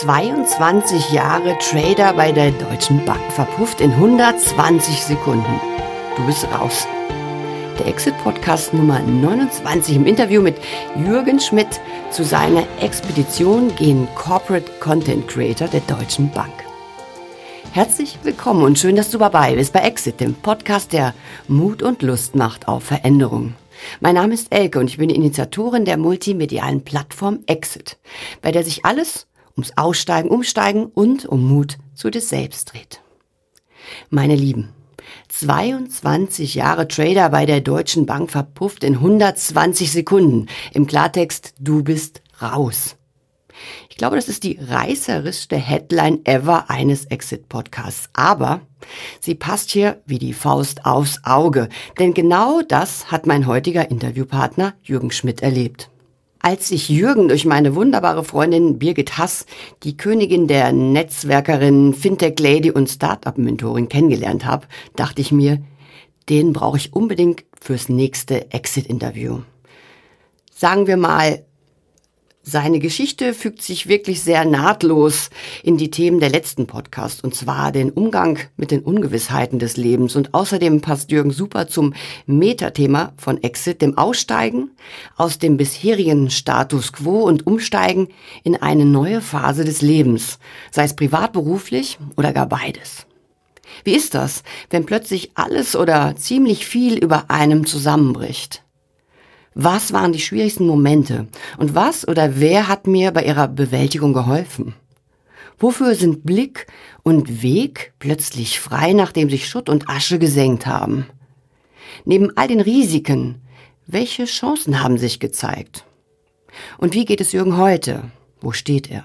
22 Jahre Trader bei der Deutschen Bank, verpufft in 120 Sekunden. Du bist raus. Der Exit-Podcast Nummer 29 im Interview mit Jürgen Schmidt zu seiner Expedition gegen Corporate Content Creator der Deutschen Bank. Herzlich willkommen und schön, dass du dabei bist bei Exit, dem Podcast, der Mut und Lust macht auf Veränderung. Mein Name ist Elke und ich bin Initiatorin der multimedialen Plattform Exit, bei der sich alles ums Aussteigen, Umsteigen und um Mut zu dir selbst dreht. Meine Lieben, 22 Jahre Trader bei der Deutschen Bank verpufft in 120 Sekunden. Im Klartext, du bist raus. Ich glaube, das ist die reißerischste Headline ever eines Exit-Podcasts. Aber sie passt hier wie die Faust aufs Auge. Denn genau das hat mein heutiger Interviewpartner Jürgen Schmidt erlebt. Als ich Jürgen durch meine wunderbare Freundin Birgit Hass, die Königin der Netzwerkerin, Fintech-Lady und Startup-Mentorin kennengelernt habe, dachte ich mir, den brauche ich unbedingt fürs nächste Exit-Interview. Sagen wir mal, seine Geschichte fügt sich wirklich sehr nahtlos in die Themen der letzten Podcast, und zwar den Umgang mit den Ungewissheiten des Lebens. Und außerdem passt Jürgen super zum Metathema von Exit, dem Aussteigen aus dem bisherigen Status quo und Umsteigen in eine neue Phase des Lebens, sei es privat, beruflich oder gar beides. Wie ist das, wenn plötzlich alles oder ziemlich viel über einem zusammenbricht? Was waren die schwierigsten Momente? Und was oder wer hat mir bei ihrer Bewältigung geholfen? Wofür sind Blick und Weg plötzlich frei, nachdem sich Schutt und Asche gesenkt haben? Neben all den Risiken, welche Chancen haben sich gezeigt? Und wie geht es Jürgen heute? Wo steht er?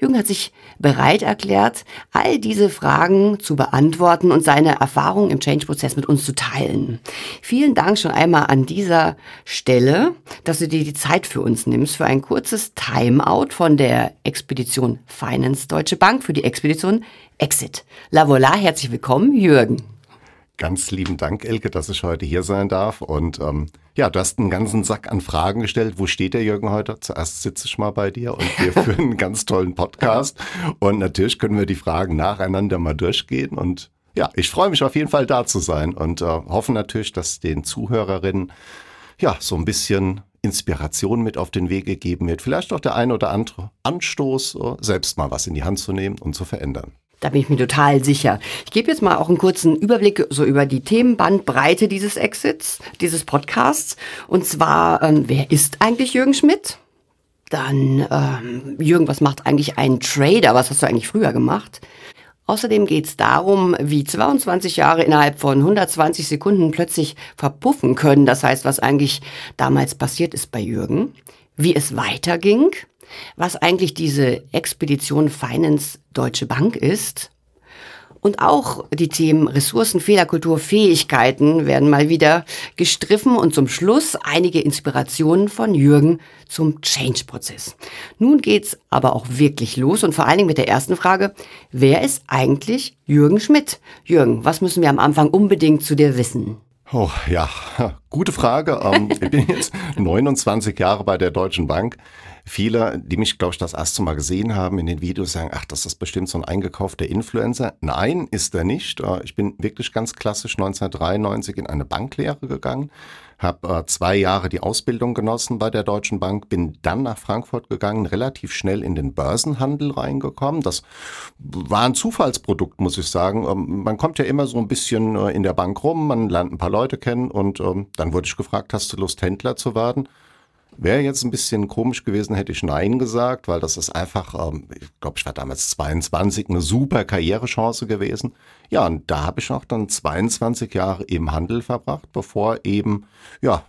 Jürgen hat sich bereit erklärt, all diese Fragen zu beantworten und seine Erfahrungen im Change-Prozess mit uns zu teilen. Vielen Dank schon einmal an dieser Stelle, dass du dir die Zeit für uns nimmst, für ein kurzes Timeout von der Expedition Finance Deutsche Bank für die Expedition Exit. La voilà, herzlich willkommen, Jürgen. Ganz lieben Dank, Elke, dass ich heute hier sein darf. Und ähm, ja, du hast einen ganzen Sack an Fragen gestellt. Wo steht der Jürgen heute? Zuerst sitze ich mal bei dir und wir führen einen ganz tollen Podcast. Und natürlich können wir die Fragen nacheinander mal durchgehen. Und ja, ich freue mich auf jeden Fall da zu sein und äh, hoffe natürlich, dass den Zuhörerinnen ja so ein bisschen Inspiration mit auf den Weg gegeben wird. Vielleicht auch der ein oder andere Anstoß, selbst mal was in die Hand zu nehmen und zu verändern. Da bin ich mir total sicher. Ich gebe jetzt mal auch einen kurzen Überblick so über die Themenbandbreite dieses Exits, dieses Podcasts. Und zwar, ähm, wer ist eigentlich Jürgen Schmidt? Dann, ähm, Jürgen, was macht eigentlich ein Trader? Was hast du eigentlich früher gemacht? Außerdem geht es darum, wie 22 Jahre innerhalb von 120 Sekunden plötzlich verpuffen können. Das heißt, was eigentlich damals passiert ist bei Jürgen, wie es weiterging was eigentlich diese Expedition Finance Deutsche Bank ist. Und auch die Themen Ressourcen, Fehlerkultur, Fähigkeiten werden mal wieder gestriffen und zum Schluss einige Inspirationen von Jürgen zum Change-Prozess. Nun geht's aber auch wirklich los und vor allen Dingen mit der ersten Frage, wer ist eigentlich Jürgen Schmidt? Jürgen, was müssen wir am Anfang unbedingt zu dir wissen? Oh ja, gute Frage. Ähm, ich bin jetzt 29 Jahre bei der Deutschen Bank. Viele, die mich, glaube ich, das erste Mal gesehen haben in den Videos, sagen, ach, das ist bestimmt so ein eingekaufter Influencer. Nein, ist er nicht. Äh, ich bin wirklich ganz klassisch 1993 in eine Banklehre gegangen, habe äh, zwei Jahre die Ausbildung genossen bei der Deutschen Bank, bin dann nach Frankfurt gegangen, relativ schnell in den Börsenhandel reingekommen. Das war ein Zufallsprodukt, muss ich sagen. Ähm, man kommt ja immer so ein bisschen äh, in der Bank rum, man lernt ein paar Leute kennen und ähm, dann wurde ich gefragt, hast du Lust, Händler zu werden? Wäre jetzt ein bisschen komisch gewesen, hätte ich Nein gesagt, weil das ist einfach, ähm, ich glaube, ich war damals 22, eine super Karrierechance gewesen. Ja, und da habe ich auch dann 22 Jahre im Handel verbracht, bevor eben, ja,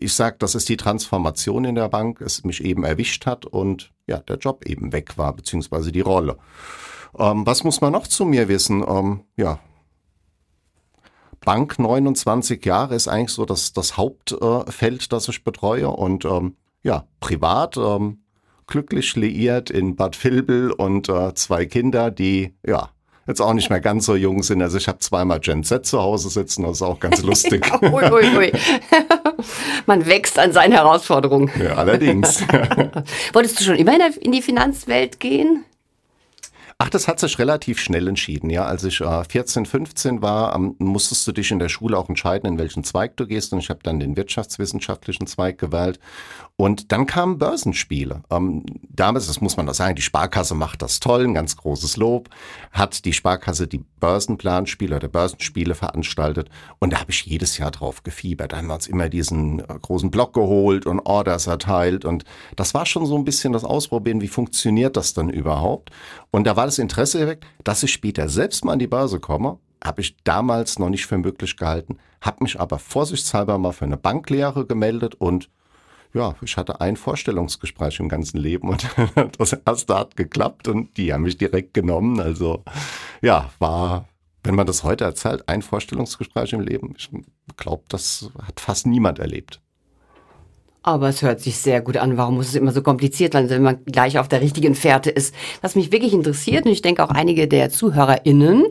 ich sag, das ist die Transformation in der Bank, es mich eben erwischt hat und ja, der Job eben weg war, beziehungsweise die Rolle. Ähm, was muss man noch zu mir wissen? Ähm, ja, Bank 29 Jahre ist eigentlich so das, das Hauptfeld, das ich betreue. Und ähm, ja, privat ähm, glücklich liiert in Bad Vilbel und äh, zwei Kinder, die ja jetzt auch nicht mehr ganz so jung sind. Also ich habe zweimal Gen Z zu Hause sitzen, das ist auch ganz lustig. ui, ui, ui. Man wächst an seinen Herausforderungen. Ja, allerdings. Wolltest du schon immer in die Finanzwelt gehen? Ach, das hat sich relativ schnell entschieden. Ja, als ich äh, 14, 15 war, ähm, musstest du dich in der Schule auch entscheiden, in welchen Zweig du gehst. Und ich habe dann den wirtschaftswissenschaftlichen Zweig gewählt. Und dann kamen Börsenspiele. Ähm, damals, das muss man doch sagen, die Sparkasse macht das toll, ein ganz großes Lob. Hat die Sparkasse die Börsenplanspiele oder Börsenspiele veranstaltet. Und da habe ich jedes Jahr drauf gefiebert. Da haben wir uns immer diesen äh, großen Block geholt und Orders erteilt. Und das war schon so ein bisschen das Ausprobieren, wie funktioniert das dann überhaupt. Und da war das Interesse geweckt, dass ich später selbst mal an die Börse komme. Habe ich damals noch nicht für möglich gehalten, habe mich aber vorsichtshalber mal für eine Banklehre gemeldet und ja, ich hatte ein Vorstellungsgespräch im ganzen Leben und das erste hat geklappt und die haben mich direkt genommen. Also ja, war, wenn man das heute erzählt, ein Vorstellungsgespräch im Leben. Ich glaube, das hat fast niemand erlebt. Aber es hört sich sehr gut an. Warum muss es immer so kompliziert sein, wenn man gleich auf der richtigen Fährte ist? Was mich wirklich interessiert, und ich denke auch einige der ZuhörerInnen,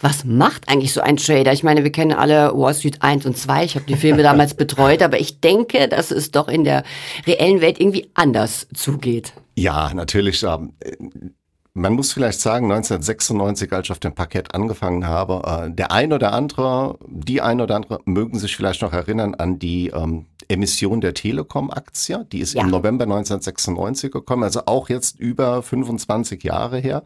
was macht eigentlich so ein Trader? Ich meine, wir kennen alle Wall Street 1 und 2. Ich habe die Filme damals betreut, aber ich denke, dass es doch in der reellen Welt irgendwie anders zugeht. Ja, natürlich. Ähm, man muss vielleicht sagen, 1996, als ich auf dem Parkett angefangen habe, äh, der ein oder andere, die ein oder andere mögen sich vielleicht noch erinnern an die ähm, Emission der Telekom-Aktie. Die ist ja. im November 1996 gekommen, also auch jetzt über 25 Jahre her.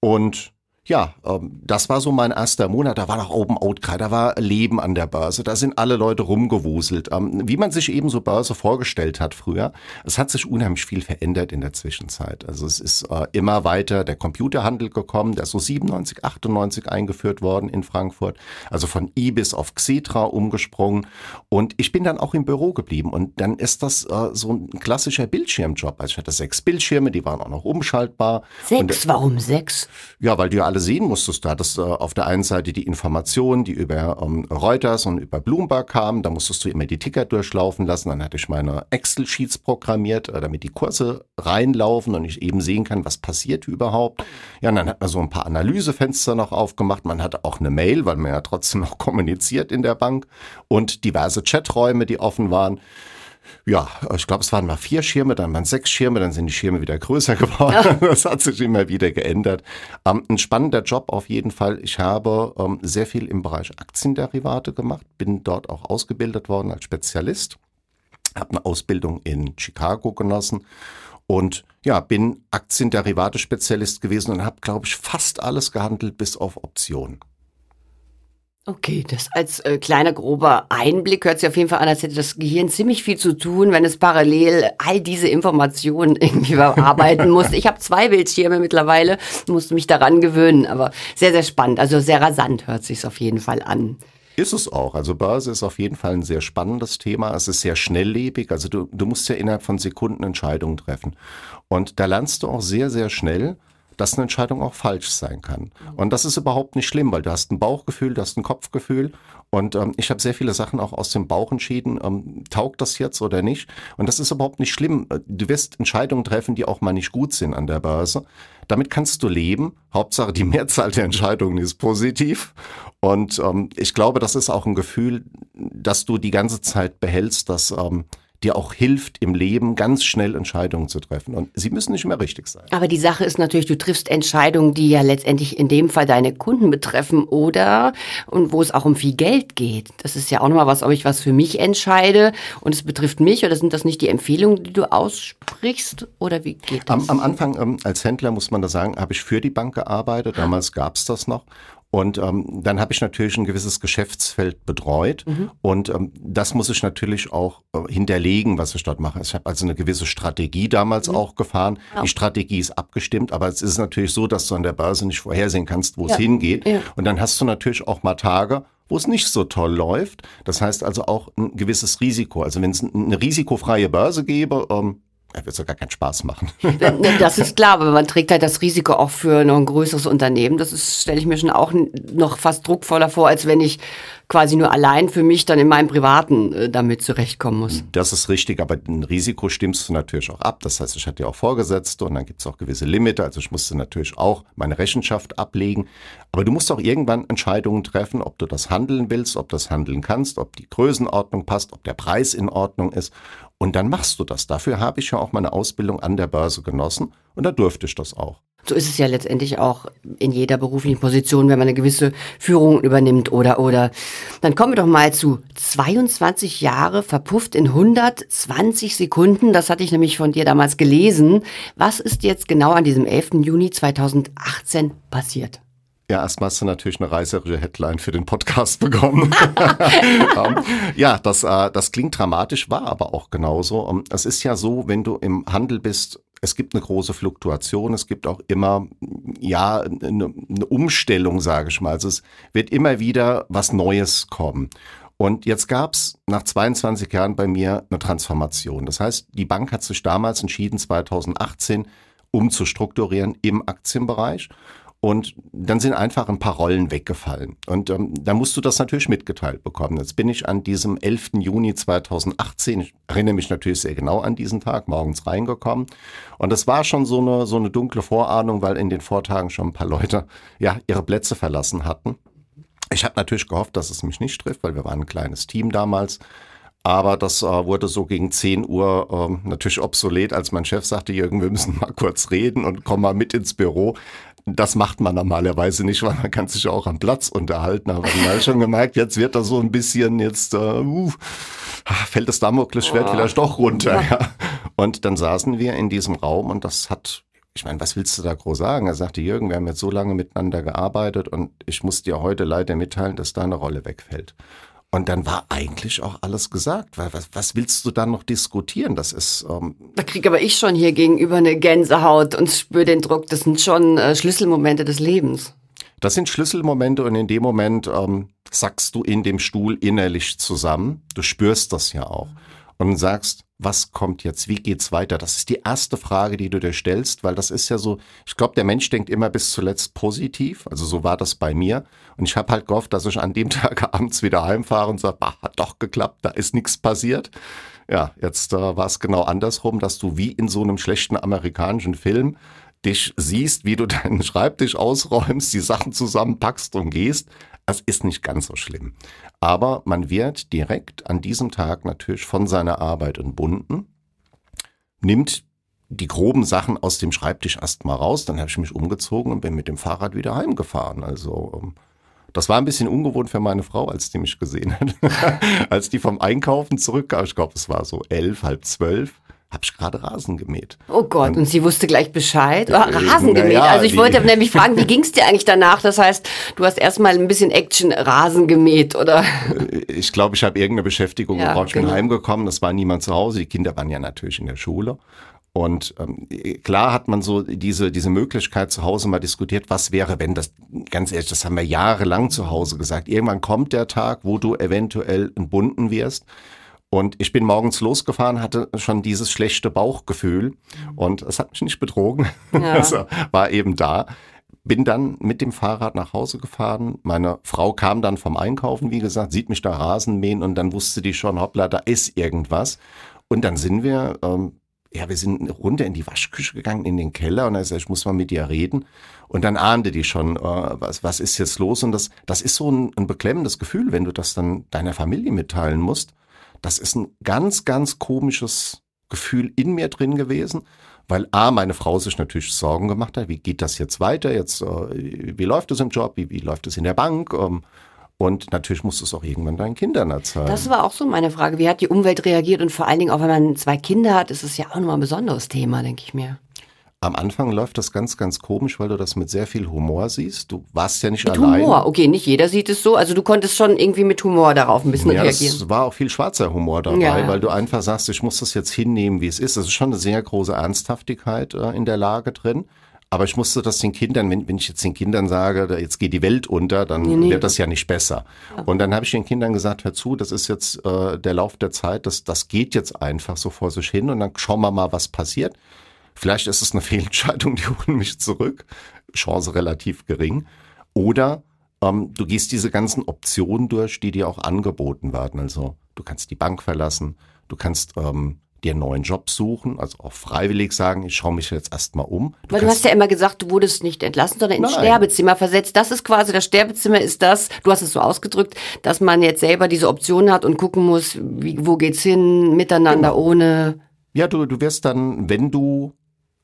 Und ja, ähm, das war so mein erster Monat. Da war noch Open Outcry, da war Leben an der Börse, da sind alle Leute rumgewuselt. Ähm, wie man sich eben so Börse vorgestellt hat früher. Es hat sich unheimlich viel verändert in der Zwischenzeit. Also es ist äh, immer weiter der Computerhandel gekommen, der ist so 97, 98 eingeführt worden in Frankfurt. Also von IBIS auf Xetra umgesprungen. Und ich bin dann auch im Büro geblieben. Und dann ist das äh, so ein klassischer Bildschirmjob. Also ich hatte sechs Bildschirme, die waren auch noch umschaltbar. Sechs? Und, Warum sechs? Ja, weil die alle sehen musstest. Du hattest äh, auf der einen Seite die Informationen, die über ähm, Reuters und über Bloomberg kamen. Da musstest du immer die Ticker durchlaufen lassen. Dann hatte ich meine Excel-Sheets programmiert, äh, damit die Kurse reinlaufen und ich eben sehen kann, was passiert überhaupt. Ja, und dann hat man so ein paar Analysefenster noch aufgemacht. Man hatte auch eine Mail, weil man ja trotzdem noch kommuniziert in der Bank und diverse Chaträume, die offen waren ja, ich glaube, es waren mal vier Schirme, dann waren sechs Schirme, dann sind die Schirme wieder größer geworden. Ja. Das hat sich immer wieder geändert. Ähm, ein spannender Job auf jeden Fall. Ich habe ähm, sehr viel im Bereich Aktienderivate gemacht, bin dort auch ausgebildet worden als Spezialist, habe eine Ausbildung in Chicago genossen und ja, bin Aktienderivate-Spezialist gewesen und habe, glaube ich, fast alles gehandelt bis auf Optionen. Okay, das als äh, kleiner grober Einblick hört sich auf jeden Fall an, als hätte das Gehirn ziemlich viel zu tun, wenn es parallel all diese Informationen irgendwie bearbeiten muss. Ich habe zwei Bildschirme mittlerweile, musste mich daran gewöhnen, aber sehr, sehr spannend. Also sehr rasant hört sich auf jeden Fall an. Ist es auch. Also Börse ist auf jeden Fall ein sehr spannendes Thema. Es ist sehr schnelllebig. Also du, du musst ja innerhalb von Sekunden Entscheidungen treffen. Und da lernst du auch sehr, sehr schnell, dass eine Entscheidung auch falsch sein kann. Und das ist überhaupt nicht schlimm, weil du hast ein Bauchgefühl, du hast ein Kopfgefühl. Und ähm, ich habe sehr viele Sachen auch aus dem Bauch entschieden, ähm, taugt das jetzt oder nicht. Und das ist überhaupt nicht schlimm. Du wirst Entscheidungen treffen, die auch mal nicht gut sind an der Börse. Damit kannst du leben. Hauptsache, die Mehrzahl der Entscheidungen ist positiv. Und ähm, ich glaube, das ist auch ein Gefühl, dass du die ganze Zeit behältst, dass ähm, dir auch hilft, im Leben ganz schnell Entscheidungen zu treffen. Und sie müssen nicht mehr richtig sein. Aber die Sache ist natürlich, du triffst Entscheidungen, die ja letztendlich in dem Fall deine Kunden betreffen oder und wo es auch um viel Geld geht. Das ist ja auch nochmal was, ob ich was für mich entscheide und es betrifft mich oder sind das nicht die Empfehlungen, die du aussprichst oder wie geht das? Am, am Anfang ähm, als Händler muss man da sagen, habe ich für die Bank gearbeitet. Damals gab es das noch. Und ähm, dann habe ich natürlich ein gewisses Geschäftsfeld betreut mhm. und ähm, das muss ich natürlich auch äh, hinterlegen, was ich dort mache. Ich habe also eine gewisse Strategie damals mhm. auch gefahren. Ja. Die Strategie ist abgestimmt, aber es ist natürlich so, dass du an der Börse nicht vorhersehen kannst, wo ja. es hingeht. Ja. Und dann hast du natürlich auch mal Tage, wo es nicht so toll läuft. Das heißt also auch ein gewisses Risiko. Also wenn es eine risikofreie Börse gäbe, ähm, da wird es gar keinen Spaß machen. Das ist klar, aber man trägt halt das Risiko auch für noch ein größeres Unternehmen. Das ist, stelle ich mir schon auch noch fast druckvoller vor, als wenn ich quasi nur allein für mich dann in meinem Privaten äh, damit zurechtkommen muss. Das ist richtig, aber ein Risiko stimmst du natürlich auch ab. Das heißt, ich hatte ja auch Vorgesetzte und dann gibt es auch gewisse Limite. Also ich musste natürlich auch meine Rechenschaft ablegen. Aber du musst auch irgendwann Entscheidungen treffen, ob du das handeln willst, ob das handeln kannst, ob die Größenordnung passt, ob der Preis in Ordnung ist. Und dann machst du das. Dafür habe ich ja auch meine Ausbildung an der Börse genossen und da durfte ich das auch. So ist es ja letztendlich auch in jeder beruflichen Position, wenn man eine gewisse Führung übernimmt oder oder. Dann kommen wir doch mal zu 22 Jahre verpufft in 120 Sekunden. Das hatte ich nämlich von dir damals gelesen. Was ist jetzt genau an diesem 11. Juni 2018 passiert? Ja, erstmal hast du natürlich eine reißerische Headline für den Podcast bekommen. Ähm, ja, das, äh, das klingt dramatisch, war aber auch genauso. Ähm, es ist ja so, wenn du im Handel bist, es gibt eine große Fluktuation, es gibt auch immer, ja, eine, eine Umstellung, sage ich mal. Also es wird immer wieder was Neues kommen. Und jetzt gab es nach 22 Jahren bei mir eine Transformation. Das heißt, die Bank hat sich damals entschieden, 2018 umzustrukturieren im Aktienbereich. Und dann sind einfach ein paar Rollen weggefallen. Und ähm, da musst du das natürlich mitgeteilt bekommen. Jetzt bin ich an diesem 11. Juni 2018, ich erinnere mich natürlich sehr genau an diesen Tag, morgens reingekommen. Und es war schon so eine, so eine dunkle Vorahnung, weil in den Vortagen schon ein paar Leute ja ihre Plätze verlassen hatten. Ich habe natürlich gehofft, dass es mich nicht trifft, weil wir waren ein kleines Team damals. Aber das äh, wurde so gegen 10 Uhr äh, natürlich obsolet, als mein Chef sagte, Jürgen, wir müssen mal kurz reden und komm mal mit ins Büro. Das macht man normalerweise nicht, weil man kann sich auch am Platz unterhalten. Aber ich habe schon gemerkt, jetzt wird da so ein bisschen, jetzt äh, uh, fällt das Damoklesschwert oh. vielleicht doch runter. Ja. Und dann saßen wir in diesem Raum und das hat ich meine, was willst du da groß sagen? Er sagte, Jürgen, wir haben jetzt so lange miteinander gearbeitet und ich muss dir heute leider mitteilen, dass deine Rolle wegfällt. Und dann war eigentlich auch alles gesagt. Weil was, was willst du dann noch diskutieren? Das ist. Ähm da kriege aber ich schon hier gegenüber eine Gänsehaut und spüre den Druck. Das sind schon äh, Schlüsselmomente des Lebens. Das sind Schlüsselmomente und in dem Moment ähm, sackst du in dem Stuhl innerlich zusammen. Du spürst das ja auch und sagst, was kommt jetzt? Wie geht's weiter? Das ist die erste Frage, die du dir stellst, weil das ist ja so, ich glaube, der Mensch denkt immer bis zuletzt positiv. Also so war das bei mir. Und ich habe halt gehofft, dass ich an dem Tag abends wieder heimfahre und sage, hat doch geklappt, da ist nichts passiert. Ja, jetzt äh, war es genau andersrum, dass du wie in so einem schlechten amerikanischen Film dich siehst, wie du deinen Schreibtisch ausräumst, die Sachen zusammenpackst und gehst. Das ist nicht ganz so schlimm. Aber man wird direkt an diesem Tag natürlich von seiner Arbeit entbunden, nimmt die groben Sachen aus dem Schreibtisch erstmal raus, dann habe ich mich umgezogen und bin mit dem Fahrrad wieder heimgefahren. Also ähm, das war ein bisschen ungewohnt für meine Frau, als die mich gesehen hat. als die vom Einkaufen zurückkam, ich glaube, es war so elf, halb zwölf, habe ich gerade Rasen gemäht. Oh Gott, und, und sie wusste gleich Bescheid. Oh, Rasen gemäht. Ja, also ich wollte nämlich fragen, wie ging es dir eigentlich danach? Das heißt, du hast erstmal ein bisschen Action Rasen gemäht, oder? Äh, ich glaube, ich habe irgendeine Beschäftigung ja, gebraucht. Ich genau. bin heimgekommen, das war niemand zu Hause. Die Kinder waren ja natürlich in der Schule. Und ähm, klar hat man so diese, diese Möglichkeit zu Hause mal diskutiert, was wäre, wenn das, ganz ehrlich, das haben wir jahrelang zu Hause gesagt. Irgendwann kommt der Tag, wo du eventuell entbunden wirst. Und ich bin morgens losgefahren, hatte schon dieses schlechte Bauchgefühl und es hat mich nicht betrogen. Ja. also war eben da. Bin dann mit dem Fahrrad nach Hause gefahren. Meine Frau kam dann vom Einkaufen, wie gesagt, sieht mich da Rasen mähen und dann wusste die schon, hoppla, da ist irgendwas. Und dann sind wir, ähm, ja, wir sind runter in die Waschküche gegangen, in den Keller und er sagt, ich muss mal mit dir reden. Und dann ahnte die schon, äh, was, was ist jetzt los? Und das, das ist so ein, ein beklemmendes Gefühl, wenn du das dann deiner Familie mitteilen musst. Das ist ein ganz, ganz komisches Gefühl in mir drin gewesen, weil A, meine Frau sich natürlich Sorgen gemacht hat, wie geht das jetzt weiter, jetzt, äh, wie läuft es im Job, wie, wie läuft es in der Bank, ähm, und natürlich musst du es auch irgendwann deinen Kindern erzählen. Das war auch so meine Frage. Wie hat die Umwelt reagiert? Und vor allen Dingen auch, wenn man zwei Kinder hat, ist es ja auch nochmal ein besonderes Thema, denke ich mir. Am Anfang läuft das ganz, ganz komisch, weil du das mit sehr viel Humor siehst. Du warst ja nicht mit allein. Humor, okay, nicht jeder sieht es so. Also du konntest schon irgendwie mit Humor darauf ein bisschen ja, reagieren. Es war auch viel schwarzer Humor dabei, ja. weil du einfach sagst, ich muss das jetzt hinnehmen, wie es ist. Es ist schon eine sehr große Ernsthaftigkeit äh, in der Lage drin. Aber ich musste das den Kindern, wenn, wenn ich jetzt den Kindern sage, jetzt geht die Welt unter, dann nee, nee. wird das ja nicht besser. Und dann habe ich den Kindern gesagt, hör zu, das ist jetzt äh, der Lauf der Zeit, das, das geht jetzt einfach so vor sich hin und dann schauen wir mal, was passiert. Vielleicht ist es eine Fehlentscheidung, die holen mich zurück. Chance relativ gering. Oder ähm, du gehst diese ganzen Optionen durch, die dir auch angeboten werden. Also du kannst die Bank verlassen, du kannst ähm, dir einen neuen Job suchen, also auch freiwillig sagen, ich schaue mich jetzt erstmal um. Du Weil du hast ja immer gesagt, du wurdest nicht entlassen, sondern ins Nein. Sterbezimmer versetzt. Das ist quasi, das Sterbezimmer ist das, du hast es so ausgedrückt, dass man jetzt selber diese Option hat und gucken muss, wie, wo geht's hin, miteinander, genau. ohne. Ja, du, du wirst dann, wenn du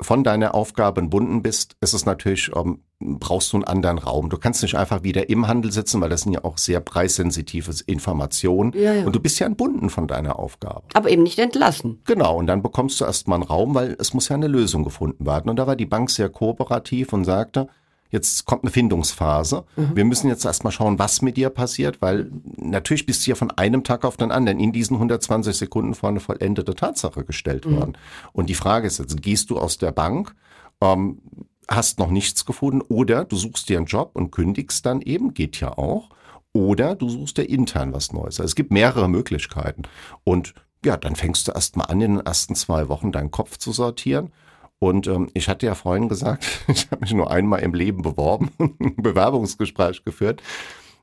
von deiner Aufgabe entbunden bist, ist es natürlich, ähm, brauchst du einen anderen Raum. Du kannst nicht einfach wieder im Handel sitzen, weil das sind ja auch sehr preissensitive Informationen. Ja, ja. Und du bist ja entbunden von deiner Aufgabe. Aber eben nicht entlassen. Genau, und dann bekommst du erstmal einen Raum, weil es muss ja eine Lösung gefunden werden. Und da war die Bank sehr kooperativ und sagte, Jetzt kommt eine Findungsphase. Mhm. Wir müssen jetzt erstmal schauen, was mit dir passiert, weil natürlich bist du ja von einem Tag auf den anderen in diesen 120 Sekunden vor eine vollendete Tatsache gestellt mhm. worden. Und die Frage ist jetzt, gehst du aus der Bank, ähm, hast noch nichts gefunden oder du suchst dir einen Job und kündigst dann eben, geht ja auch. Oder du suchst dir intern was Neues. Also es gibt mehrere Möglichkeiten. Und ja, dann fängst du erstmal an, in den ersten zwei Wochen deinen Kopf zu sortieren und ähm, ich hatte ja vorhin gesagt, ich habe mich nur einmal im Leben beworben und ein Bewerbungsgespräch geführt.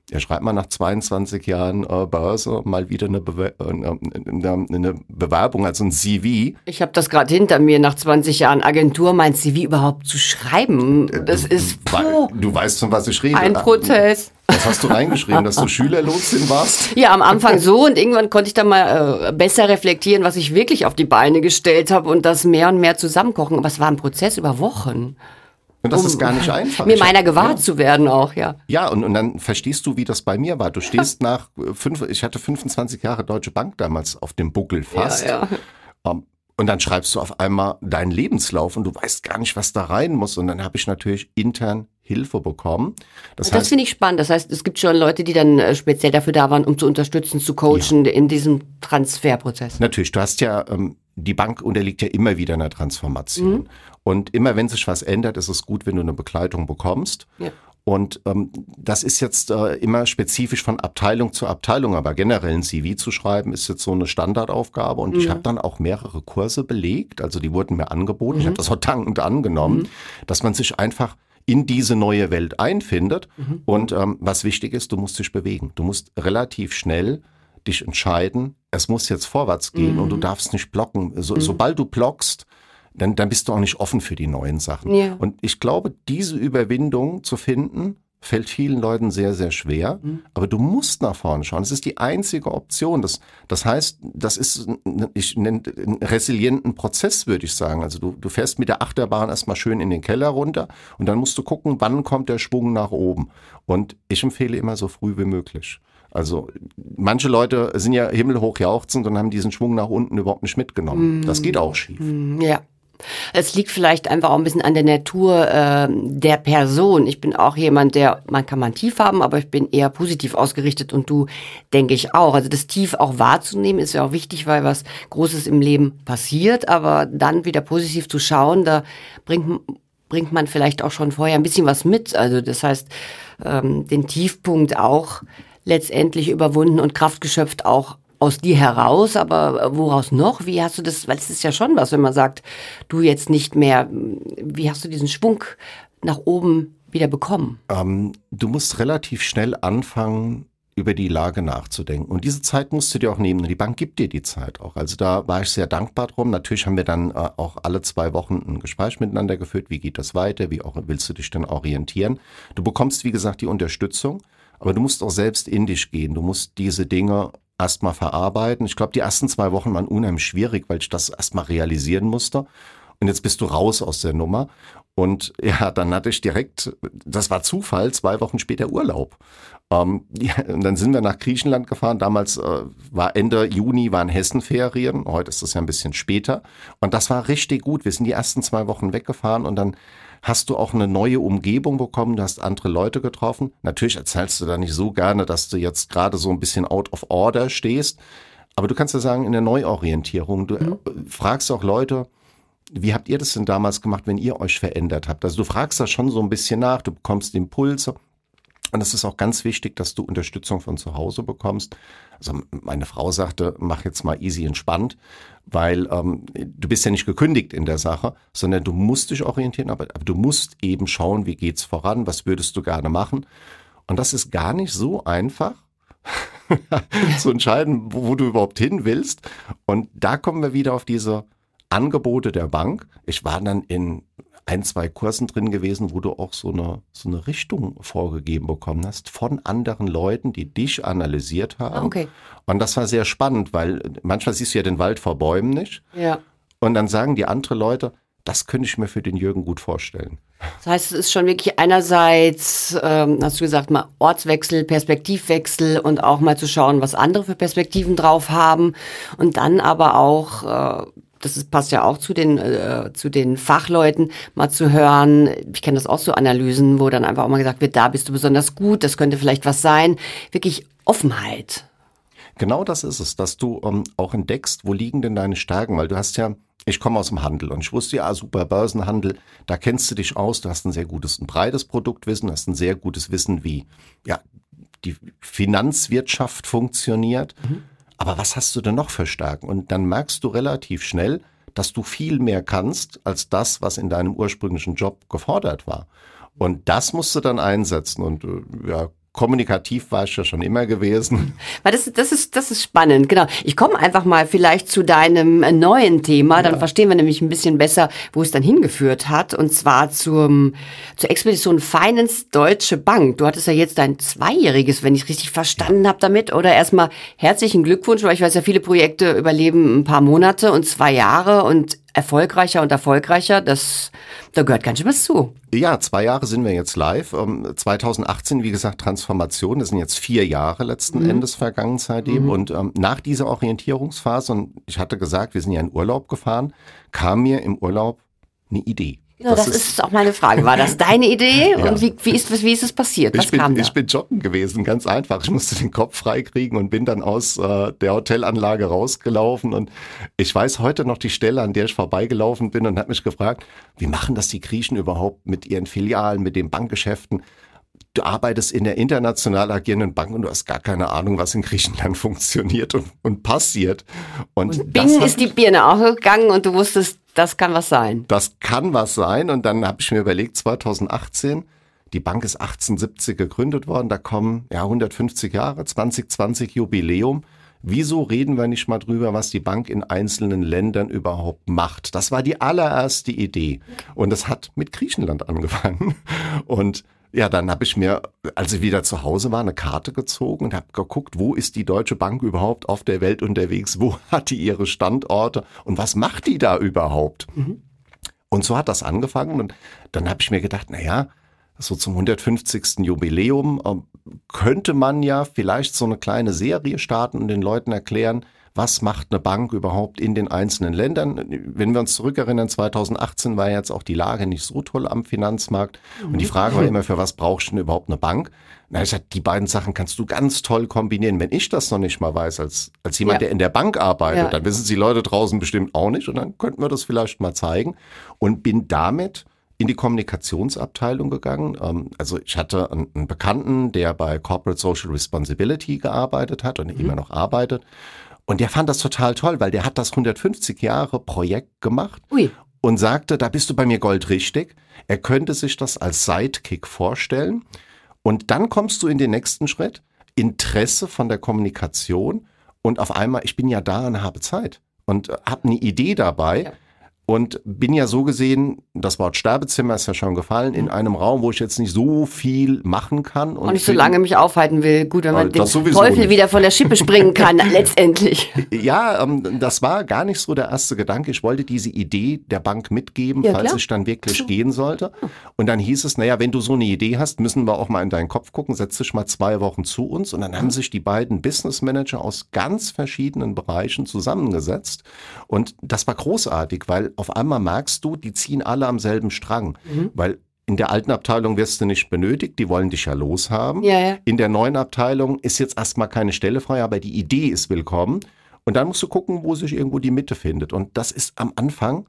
Ja, schreibt mal nach 22 Jahren äh, Börse mal wieder eine, Bewer äh, eine, eine, Bewerbung, also ein CV. Ich habe das gerade hinter mir, nach 20 Jahren Agentur, mein CV überhaupt zu schreiben. Äh, das ist. Puh, du weißt, von was ich rede. Ein Prozess. Was hast du reingeschrieben, dass du Schülerlotsin warst? Ja, am Anfang so und irgendwann konnte ich dann mal äh, besser reflektieren, was ich wirklich auf die Beine gestellt habe und das mehr und mehr zusammenkochen. Aber es war ein Prozess über Wochen. Und das um ist gar nicht einfach. Mir meiner gewahrt ja. zu werden auch, ja. Ja, und, und dann verstehst du, wie das bei mir war. Du stehst nach fünf, ich hatte 25 Jahre Deutsche Bank damals auf dem Buckel fast. Ja, ja. Um, ähm, und dann schreibst du auf einmal deinen Lebenslauf und du weißt gar nicht, was da rein muss. Und dann habe ich natürlich intern Hilfe bekommen. Das, das finde ich spannend. Das heißt, es gibt schon Leute, die dann äh, speziell dafür da waren, um zu unterstützen, zu coachen ja. in diesem Transferprozess. Natürlich, du hast ja, ähm, die Bank unterliegt ja immer wieder einer Transformation. Mhm. Und immer wenn sich was ändert, ist es gut, wenn du eine Begleitung bekommst. Ja. Und ähm, das ist jetzt äh, immer spezifisch von Abteilung zu Abteilung, aber generell ein CV zu schreiben, ist jetzt so eine Standardaufgabe. Und mhm. ich habe dann auch mehrere Kurse belegt, also die wurden mir angeboten. Mhm. Ich habe das auch dankend angenommen, mhm. dass man sich einfach in diese neue Welt einfindet. Mhm. Und ähm, was wichtig ist, du musst dich bewegen. Du musst relativ schnell dich entscheiden, es muss jetzt vorwärts gehen und du mhm. darfst nicht blocken. So, mhm. Sobald du blockst, dann, dann bist du auch nicht offen für die neuen Sachen. Ja. Und ich glaube, diese Überwindung zu finden, fällt vielen Leuten sehr, sehr schwer. Mhm. Aber du musst nach vorne schauen. Das ist die einzige Option. Das, das heißt, das ist, ich nenne einen resilienten Prozess, würde ich sagen. Also du, du fährst mit der Achterbahn erstmal schön in den Keller runter und dann musst du gucken, wann kommt der Schwung nach oben. Und ich empfehle immer so früh wie möglich. Also manche Leute sind ja himmelhoch jauchzend und haben diesen Schwung nach unten überhaupt nicht mitgenommen. Mm. Das geht auch schief. Mm, ja. Es liegt vielleicht einfach auch ein bisschen an der Natur äh, der Person. Ich bin auch jemand, der, man kann man tief haben, aber ich bin eher positiv ausgerichtet und du, denke ich auch. Also das Tief auch wahrzunehmen ist ja auch wichtig, weil was Großes im Leben passiert, aber dann wieder positiv zu schauen, da bringt, bringt man vielleicht auch schon vorher ein bisschen was mit. Also das heißt, ähm, den Tiefpunkt auch letztendlich überwunden und Kraft geschöpft auch aus dir heraus, aber woraus noch? Wie hast du das, weil es ist ja schon was, wenn man sagt, du jetzt nicht mehr, wie hast du diesen Schwung nach oben wieder bekommen? Ähm, du musst relativ schnell anfangen, über die Lage nachzudenken. Und diese Zeit musst du dir auch nehmen. Die Bank gibt dir die Zeit auch. Also da war ich sehr dankbar drum. Natürlich haben wir dann äh, auch alle zwei Wochen ein Gespräch miteinander geführt. Wie geht das weiter? Wie auch willst du dich denn orientieren? Du bekommst, wie gesagt, die Unterstützung. Aber du musst auch selbst in dich gehen. Du musst diese Dinge erstmal verarbeiten. Ich glaube, die ersten zwei Wochen waren unheimlich schwierig, weil ich das erstmal realisieren musste. Und jetzt bist du raus aus der Nummer. Und ja, dann hatte ich direkt, das war Zufall, zwei Wochen später Urlaub. Ähm, ja, und dann sind wir nach Griechenland gefahren. Damals äh, war Ende Juni, waren Hessenferien. Heute ist es ja ein bisschen später. Und das war richtig gut. Wir sind die ersten zwei Wochen weggefahren und dann hast du auch eine neue Umgebung bekommen, du hast andere Leute getroffen. Natürlich erzählst du da nicht so gerne, dass du jetzt gerade so ein bisschen out of order stehst, aber du kannst ja sagen, in der Neuorientierung, du mhm. fragst auch Leute, wie habt ihr das denn damals gemacht, wenn ihr euch verändert habt? Also du fragst da schon so ein bisschen nach, du bekommst Impulse. Und es ist auch ganz wichtig, dass du Unterstützung von zu Hause bekommst. Also meine Frau sagte, mach jetzt mal easy entspannt, weil ähm, du bist ja nicht gekündigt in der Sache, sondern du musst dich orientieren, aber, aber du musst eben schauen, wie geht's voran, was würdest du gerne machen. Und das ist gar nicht so einfach zu entscheiden, wo, wo du überhaupt hin willst. Und da kommen wir wieder auf diese Angebote der Bank. Ich war dann in ein, zwei Kursen drin gewesen, wo du auch so eine, so eine Richtung vorgegeben bekommen hast von anderen Leuten, die dich analysiert haben. Ah, okay. Und das war sehr spannend, weil manchmal siehst du ja den Wald vor Bäumen nicht. Ja. Und dann sagen die anderen Leute, das könnte ich mir für den Jürgen gut vorstellen. Das heißt, es ist schon wirklich einerseits, ähm, hast du gesagt, mal Ortswechsel, Perspektivwechsel und auch mal zu schauen, was andere für Perspektiven drauf haben. Und dann aber auch, äh, das ist, passt ja auch zu den, äh, zu den Fachleuten, mal zu hören, ich kenne das auch so Analysen, wo dann einfach auch mal gesagt wird, da bist du besonders gut, das könnte vielleicht was sein. Wirklich Offenheit. Genau das ist es, dass du ähm, auch entdeckst, wo liegen denn deine Stärken, weil du hast ja ich komme aus dem Handel und ich wusste ja, super Börsenhandel, da kennst du dich aus, du hast ein sehr gutes, ein breites Produktwissen, hast ein sehr gutes Wissen, wie ja, die Finanzwirtschaft funktioniert. Mhm. Aber was hast du denn noch für Stärken? Und dann merkst du relativ schnell, dass du viel mehr kannst als das, was in deinem ursprünglichen Job gefordert war. Und das musst du dann einsetzen. Und äh, ja, kommunikativ war ich ja schon immer gewesen. Weil das, das, ist, das ist spannend, genau. Ich komme einfach mal vielleicht zu deinem neuen Thema, dann ja. verstehen wir nämlich ein bisschen besser, wo es dann hingeführt hat, und zwar zum, zur Expedition Finance Deutsche Bank. Du hattest ja jetzt dein Zweijähriges, wenn ich richtig verstanden ja. habe damit, oder erstmal herzlichen Glückwunsch, weil ich weiß ja, viele Projekte überleben ein paar Monate und zwei Jahre und erfolgreicher und erfolgreicher, das, da gehört ganz schön was zu. Ja, zwei Jahre sind wir jetzt live. 2018, ähm, wie gesagt, Transformation, das sind jetzt vier Jahre letzten mhm. Endes vergangen seitdem. Mhm. Und ähm, nach dieser Orientierungsphase, und ich hatte gesagt, wir sind ja in Urlaub gefahren, kam mir im Urlaub eine Idee. Genau, das, das ist, ist, auch meine Frage. War das deine Idee? ja. Und wie, wie, ist, wie ist es passiert? Was ich bin, kam da? Ich bin joggen gewesen, ganz einfach. Ich musste den Kopf freikriegen und bin dann aus äh, der Hotelanlage rausgelaufen. Und ich weiß heute noch die Stelle, an der ich vorbeigelaufen bin und habe mich gefragt, wie machen das die Griechen überhaupt mit ihren Filialen, mit den Bankgeschäften? du arbeitest in der international agierenden Bank und du hast gar keine Ahnung, was in Griechenland funktioniert und, und passiert. Und, und Bing ist die Birne auch gegangen und du wusstest, das kann was sein. Das kann was sein. Und dann habe ich mir überlegt, 2018, die Bank ist 1870 gegründet worden, da kommen ja 150 Jahre, 2020 Jubiläum. Wieso reden wir nicht mal drüber, was die Bank in einzelnen Ländern überhaupt macht? Das war die allererste Idee. Und es hat mit Griechenland angefangen. Und ja, dann habe ich mir, als ich wieder zu Hause war, eine Karte gezogen und habe geguckt, wo ist die Deutsche Bank überhaupt auf der Welt unterwegs, wo hat die ihre Standorte und was macht die da überhaupt? Mhm. Und so hat das angefangen und dann habe ich mir gedacht, na ja, so zum 150. Jubiläum äh, könnte man ja vielleicht so eine kleine Serie starten und den Leuten erklären, was macht eine Bank überhaupt in den einzelnen Ländern. Wenn wir uns zurückerinnern, 2018 war jetzt auch die Lage nicht so toll am Finanzmarkt. Und die. Frage war immer, für was brauchst du denn überhaupt eine Bank? Na, ich sag, die beiden Sachen kannst du ganz toll kombinieren. Wenn ich das noch nicht mal weiß, als, als jemand, ja. der in der Bank arbeitet, ja. dann wissen es die Leute draußen bestimmt auch nicht. Und dann könnten wir das vielleicht mal zeigen. Und bin damit in die Kommunikationsabteilung gegangen. Ähm, also ich hatte einen Bekannten, der bei Corporate Social Responsibility gearbeitet hat und mhm. immer noch arbeitet. Und der fand das total toll, weil der hat das 150 Jahre Projekt gemacht Ui. und sagte, da bist du bei mir goldrichtig. Er könnte sich das als Sidekick vorstellen. Und dann kommst du in den nächsten Schritt. Interesse von der Kommunikation und auf einmal, ich bin ja da und habe Zeit und habe eine Idee dabei. Ja und bin ja so gesehen, das Wort Sterbezimmer ist ja schon gefallen, in mhm. einem Raum, wo ich jetzt nicht so viel machen kann. Und, und nicht so lange mich aufhalten will. Gut, wenn man den Teufel nicht. wieder von der Schippe springen kann, letztendlich. Ja, ähm, das war gar nicht so der erste Gedanke. Ich wollte diese Idee der Bank mitgeben, ja, falls klar. ich dann wirklich so. gehen sollte. Und dann hieß es, naja, wenn du so eine Idee hast, müssen wir auch mal in deinen Kopf gucken, setz dich mal zwei Wochen zu uns. Und dann haben sich die beiden Business Manager aus ganz verschiedenen Bereichen zusammengesetzt. Und das war großartig, weil auf einmal merkst du, die ziehen alle am selben Strang, mhm. weil in der alten Abteilung wirst du nicht benötigt, die wollen dich ja loshaben. Ja, ja. In der neuen Abteilung ist jetzt erstmal keine Stelle frei, aber die Idee ist willkommen. Und dann musst du gucken, wo sich irgendwo die Mitte findet. Und das ist am Anfang,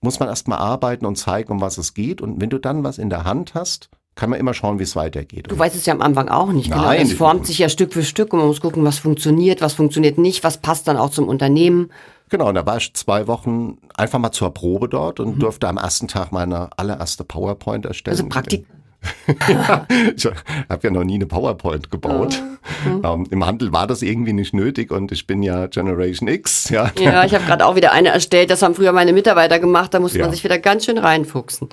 muss man erstmal arbeiten und zeigen, um was es geht. Und wenn du dann was in der Hand hast, kann man immer schauen, wie es weitergeht. Du weißt es ja am Anfang auch nicht. Genau. Nein, genau. Es formt sich ja Stück für Stück und man muss gucken, was funktioniert, was funktioniert nicht, was passt dann auch zum Unternehmen. Genau, und da war ich zwei Wochen einfach mal zur Probe dort und mhm. durfte am ersten Tag meine allererste PowerPoint erstellen. Also Praktik ich habe ja noch nie eine PowerPoint gebaut. Oh. Ähm, Im Handel war das irgendwie nicht nötig und ich bin ja Generation X. Ja, ja ich habe gerade auch wieder eine erstellt. Das haben früher meine Mitarbeiter gemacht. Da musste ja. man sich wieder ganz schön reinfuchsen.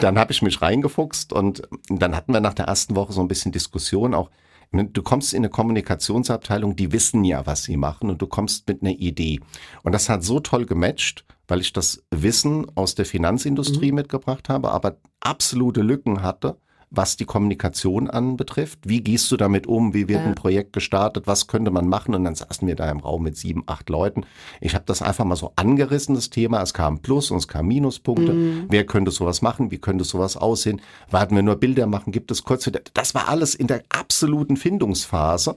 dann habe ich mich reingefuchst und dann hatten wir nach der ersten Woche so ein bisschen Diskussion auch. Du kommst in eine Kommunikationsabteilung, die wissen ja, was sie machen und du kommst mit einer Idee. Und das hat so toll gematcht, weil ich das Wissen aus der Finanzindustrie mhm. mitgebracht habe, aber absolute Lücken hatte was die Kommunikation anbetrifft. Wie gehst du damit um? Wie wird ja. ein Projekt gestartet? Was könnte man machen? Und dann saßen wir da im Raum mit sieben, acht Leuten. Ich habe das einfach mal so angerissen, das Thema. Es kam Plus und es kam Minuspunkte. Mhm. Wer könnte sowas machen? Wie könnte sowas aussehen? Warten wir nur Bilder machen? Gibt es kurz wieder? Das war alles in der absoluten Findungsphase.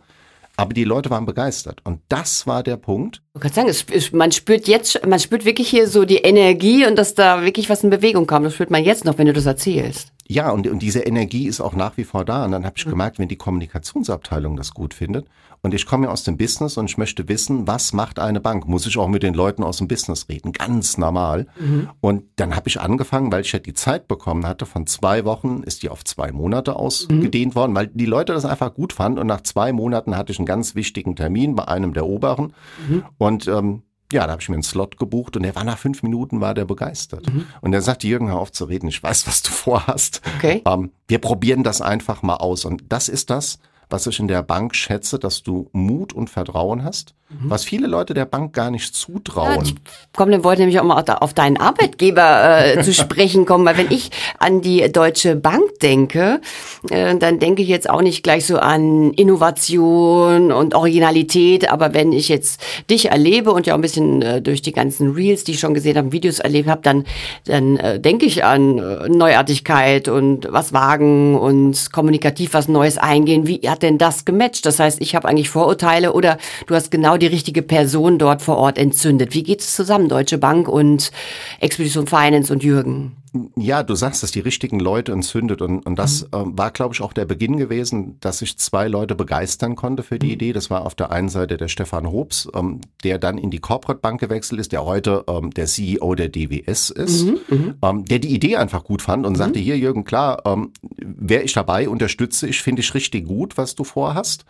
Aber die Leute waren begeistert. Und das war der Punkt. Ich kann sagen, es, man spürt jetzt, man spürt wirklich hier so die Energie und dass da wirklich was in Bewegung kam. Das spürt man jetzt noch, wenn du das erzählst. Ja, und, und diese Energie ist auch nach wie vor da. Und dann habe ich gemerkt, wenn die Kommunikationsabteilung das gut findet, und ich komme ja aus dem Business und ich möchte wissen, was macht eine Bank? Muss ich auch mit den Leuten aus dem Business reden? Ganz normal. Mhm. Und dann habe ich angefangen, weil ich ja die Zeit bekommen hatte, von zwei Wochen ist die auf zwei Monate ausgedehnt mhm. worden, weil die Leute das einfach gut fanden. Und nach zwei Monaten hatte ich einen ganz wichtigen Termin bei einem der Oberen. Mhm. Und ähm, ja, da habe ich mir einen Slot gebucht und der war nach fünf Minuten war der begeistert. Mhm. Und er sagte, Jürgen, hör auf zu reden, ich weiß, was du vorhast. Okay. Ähm, wir probieren das einfach mal aus. Und das ist das, was ich in der Bank schätze, dass du Mut und Vertrauen hast, mhm. was viele Leute der Bank gar nicht zutrauen. Ja, ich komm, dann wollte nämlich auch mal auf deinen Arbeitgeber äh, zu sprechen kommen, weil wenn ich an die Deutsche Bank denke, äh, dann denke ich jetzt auch nicht gleich so an Innovation und Originalität, aber wenn ich jetzt dich erlebe und ja auch ein bisschen äh, durch die ganzen Reels, die ich schon gesehen habe, Videos erlebt habe, dann, dann äh, denke ich an äh, Neuartigkeit und was wagen und kommunikativ was Neues eingehen. Wie hat denn das gematcht? Das heißt, ich habe eigentlich Vorurteile oder du hast genau die richtige Person dort vor Ort entzündet. Wie geht es zusammen, Deutsche Bank und Expedition Finance und Jürgen? Ja, du sagst, dass die richtigen Leute entzündet und, und das mhm. äh, war, glaube ich, auch der Beginn gewesen, dass ich zwei Leute begeistern konnte für die mhm. Idee. Das war auf der einen Seite der Stefan Hobbs, ähm, der dann in die Corporate Bank gewechselt ist, der heute ähm, der CEO der DWS ist, mhm. mhm. ähm, der die Idee einfach gut fand und mhm. sagte, hier Jürgen, klar, ähm, wäre ich dabei, unterstütze ich, finde ich richtig gut, was du vorhast.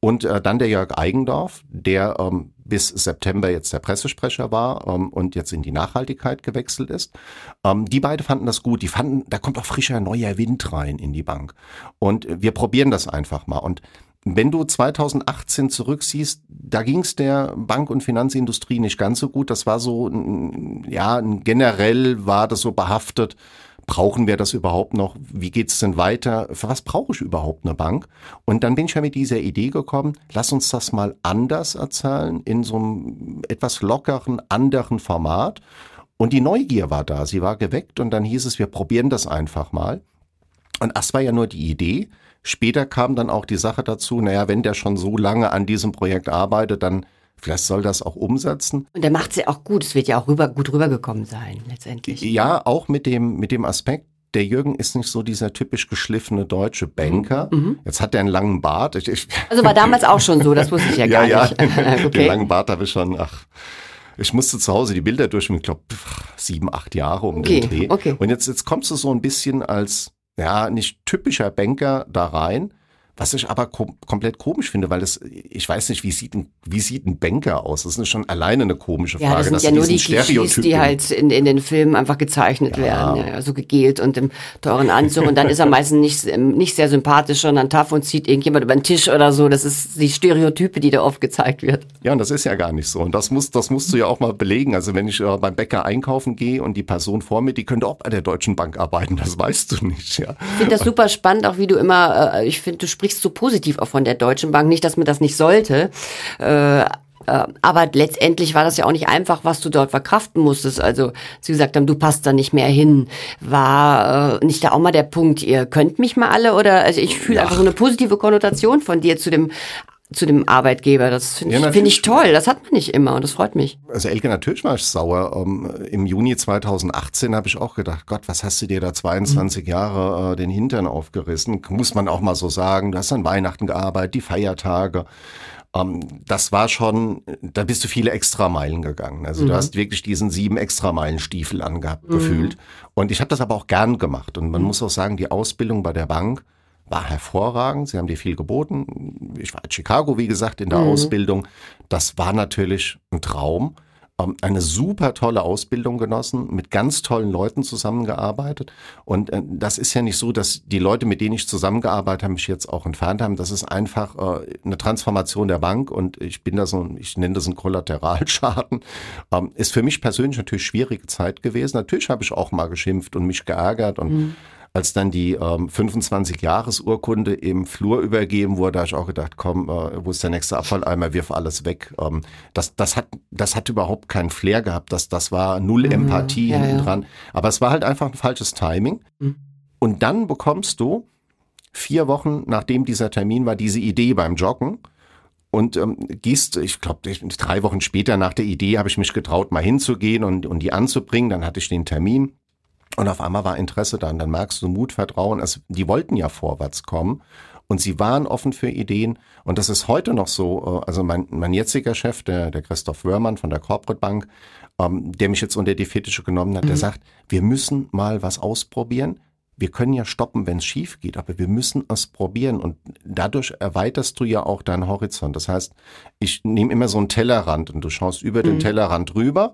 Und äh, dann der Jörg Eigendorf, der ähm, bis September jetzt der Pressesprecher war ähm, und jetzt in die Nachhaltigkeit gewechselt ist. Ähm, die beide fanden das gut. Die fanden, da kommt auch frischer neuer Wind rein in die Bank. Und wir probieren das einfach mal. Und wenn du 2018 zurücksiehst, da ging es der Bank- und Finanzindustrie nicht ganz so gut. Das war so, ja, generell war das so behaftet brauchen wir das überhaupt noch? Wie geht's denn weiter? Für was brauche ich überhaupt eine Bank? Und dann bin ich ja mit dieser Idee gekommen, lass uns das mal anders erzählen, in so einem etwas lockeren, anderen Format. Und die Neugier war da, sie war geweckt und dann hieß es, wir probieren das einfach mal. Und das war ja nur die Idee. Später kam dann auch die Sache dazu, naja, wenn der schon so lange an diesem Projekt arbeitet, dann Vielleicht soll das auch umsetzen. Und der macht es ja auch gut. Es wird ja auch rüber, gut rübergekommen sein, letztendlich. Ja, auch mit dem, mit dem Aspekt, der Jürgen ist nicht so dieser typisch geschliffene deutsche Banker. Mhm. mhm. Jetzt hat er einen langen Bart. Ich, ich also war damals auch schon so, das wusste ich ja gar ja, nicht. Ja, okay. den langen Bart habe ich schon, ach, ich musste zu Hause die Bilder durch, ich glaube, sieben, acht Jahre um okay, den Dreh. Okay. Und jetzt, jetzt kommst du so ein bisschen als, ja, nicht typischer Banker da rein was ich aber kom komplett komisch finde, weil das, ich weiß nicht, wie sieht ein, wie sieht ein Banker aus? Das ist schon alleine eine komische Frage. Ja, das sind ja nur die Klischees, die halt in, in den Filmen einfach gezeichnet ja. werden. Ja, so also gegelt und im teuren Anzug. Und dann ist er meistens nicht, nicht sehr sympathisch, sondern tough und zieht irgendjemand über den Tisch oder so. Das ist die Stereotype, die da oft gezeigt wird. Ja, und das ist ja gar nicht so. Und das muss, das musst du ja auch mal belegen. Also wenn ich äh, beim Bäcker einkaufen gehe und die Person vor mir, die könnte auch bei der Deutschen Bank arbeiten. Das weißt du nicht, ja. Ich finde das super spannend, auch wie du immer, äh, ich finde, du sprichst sprichst so positiv auch von der Deutschen Bank. Nicht, dass man das nicht sollte. Äh, äh, aber letztendlich war das ja auch nicht einfach, was du dort verkraften musstest. Also sie gesagt haben, du passt da nicht mehr hin. War äh, nicht da auch mal der Punkt, ihr könnt mich mal alle oder also ich fühle einfach so eine positive Konnotation von dir zu dem zu dem Arbeitgeber. Das finde ja, ich, find ich toll. Das hat man nicht immer und das freut mich. Also Elke, natürlich war ich sauer. Um, ähm, Im Juni 2018 habe ich auch gedacht, Gott, was hast du dir da 22 mhm. Jahre äh, den Hintern aufgerissen? Muss man auch mal so sagen. Du hast an Weihnachten gearbeitet, die Feiertage. ähm, das war schon, da bist du viele Extrameilen gegangen. Also mhm. du hast wirklich diesen sieben Extrameilen-Stiefel angehabt, mhm. gefühlt. Und ich habe das aber auch gern gemacht. Und man mhm. muss auch sagen, die Ausbildung bei der Bank war hervorragend. Sie haben dir viel geboten. Ich war in Chicago, wie gesagt, in der mhm. Ausbildung. Das war natürlich ein Traum. Ähm, eine super tolle Ausbildung genossen, mit ganz tollen Leuten zusammengearbeitet. Und äh, das ist ja nicht so, dass die Leute, mit denen ich zusammengearbeitet habe, mich jetzt auch entfernt haben. Das ist einfach äh, eine Transformation der Bank und ich bin da so, ich nenne das ein Kollateralschaden. Ähm, ist für mich persönlich natürlich schwierige Zeit gewesen. Natürlich habe ich auch mal geschimpft und mich geärgert und mhm als dann die ähm, 25-Jahres-Urkunde im Flur übergeben wurde, habe ich auch gedacht, komm, äh, wo ist der nächste Abfalleimer, wirf alles weg. Ähm, das, das, hat, das hat überhaupt keinen Flair gehabt, das, das war null mhm, Empathie ja, hinten dran. Ja. Aber es war halt einfach ein falsches Timing. Mhm. Und dann bekommst du vier Wochen, nachdem dieser Termin war, diese Idee beim Joggen und ähm, gehst, ich glaube, drei Wochen später nach der Idee habe ich mich getraut, mal hinzugehen und, und die anzubringen. Dann hatte ich den Termin. Und auf einmal war Interesse da und dann merkst du Mut, Vertrauen. Es, die wollten ja vorwärts kommen und sie waren offen für Ideen. Und das ist heute noch so. Äh, also mein, mein jetziger Chef, der, der Christoph Wörmann von der Corporate Bank, ähm, der mich jetzt unter die Fittiche genommen hat, mhm. der sagt, wir müssen mal was ausprobieren. Wir können ja stoppen, wenn es schief geht, aber wir müssen es probieren und dadurch erweiterst du ja auch deinen Horizont. Das heißt, ich nehme immer so einen Tellerrand und du schaust über mhm. den Tellerrand rüber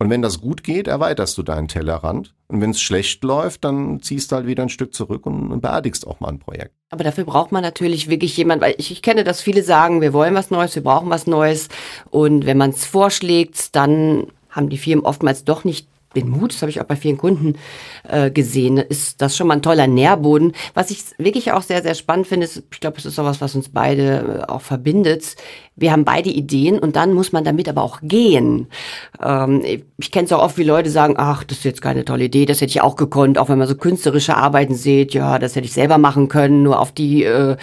und wenn das gut geht, erweiterst du deinen Tellerrand. Und wenn es schlecht läuft, dann ziehst du halt wieder ein Stück zurück und, beerdigst auch mal ein Projekt. Aber dafür braucht man natürlich wirklich jemand, weil ich, ich kenne, dass viele sagen, wir wollen was Neues, wir brauchen was Neues. Und wenn man es vorschlägt, dann haben die Firmen oftmals doch nicht den Mut, das habe ich auch bei vielen Kunden äh, gesehen, ist das schon mal ein toller Nährboden. Was ich wirklich auch sehr, sehr spannend finde, ist, ich glaube, es ist sowas, was uns beide äh, auch verbindet. Wir haben beide Ideen und dann muss man damit aber auch gehen. Ähm, ich kenne es auch oft, wie Leute sagen, ach, das ist jetzt keine tolle Idee, das hätte ich auch gekonnt, auch wenn man so künstlerische Arbeiten sieht, ja, das hätte ich selber machen können, nur auf die äh,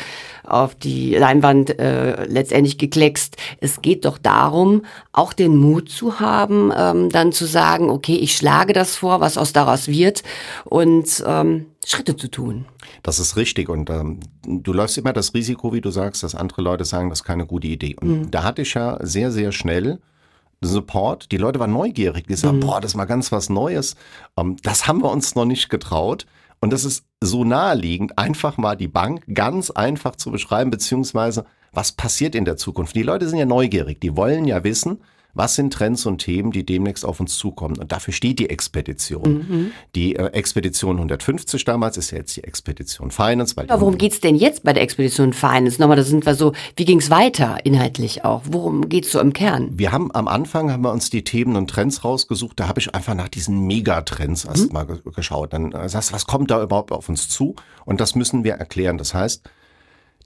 auf die Leinwand äh, letztendlich gekleckst. Es geht doch darum, auch den Mut zu haben, ähm, dann zu sagen, okay, ich schlage das vor, was aus daraus wird und ähm, Schritte zu tun. Das ist richtig und ähm, du läufst immer das Risiko, wie du sagst, dass andere Leute sagen, das ist keine gute Idee. Und mhm. da hatte ich ja sehr, sehr schnell Support. Die Leute waren neugierig, die sagen, mhm. boah, das ist mal ganz was Neues. Ähm, das haben wir uns noch nicht getraut. Und das ist so naheliegend, einfach mal die Bank ganz einfach zu beschreiben, beziehungsweise was passiert in der Zukunft. Die Leute sind ja neugierig, die wollen ja wissen, was sind Trends und Themen, die demnächst auf uns zukommen. Und dafür steht die Expedition. Mhm. Die äh, Expedition 150 damals ist ja jetzt die Expedition Finance. Weil Aber worum geht's denn jetzt bei der Expedition Finance? Nochmal, da sind wir so, wie ging's weiter inhaltlich auch? Worum geht's so im Kern? Wir haben am Anfang haben wir uns die Themen und Trends rausgesucht. Da habe ich einfach nach diesen Megatrends mhm. erstmal geschaut. Dann äh, sagst was kommt da überhaupt auf uns zu? Und das müssen wir erklären. Das heißt,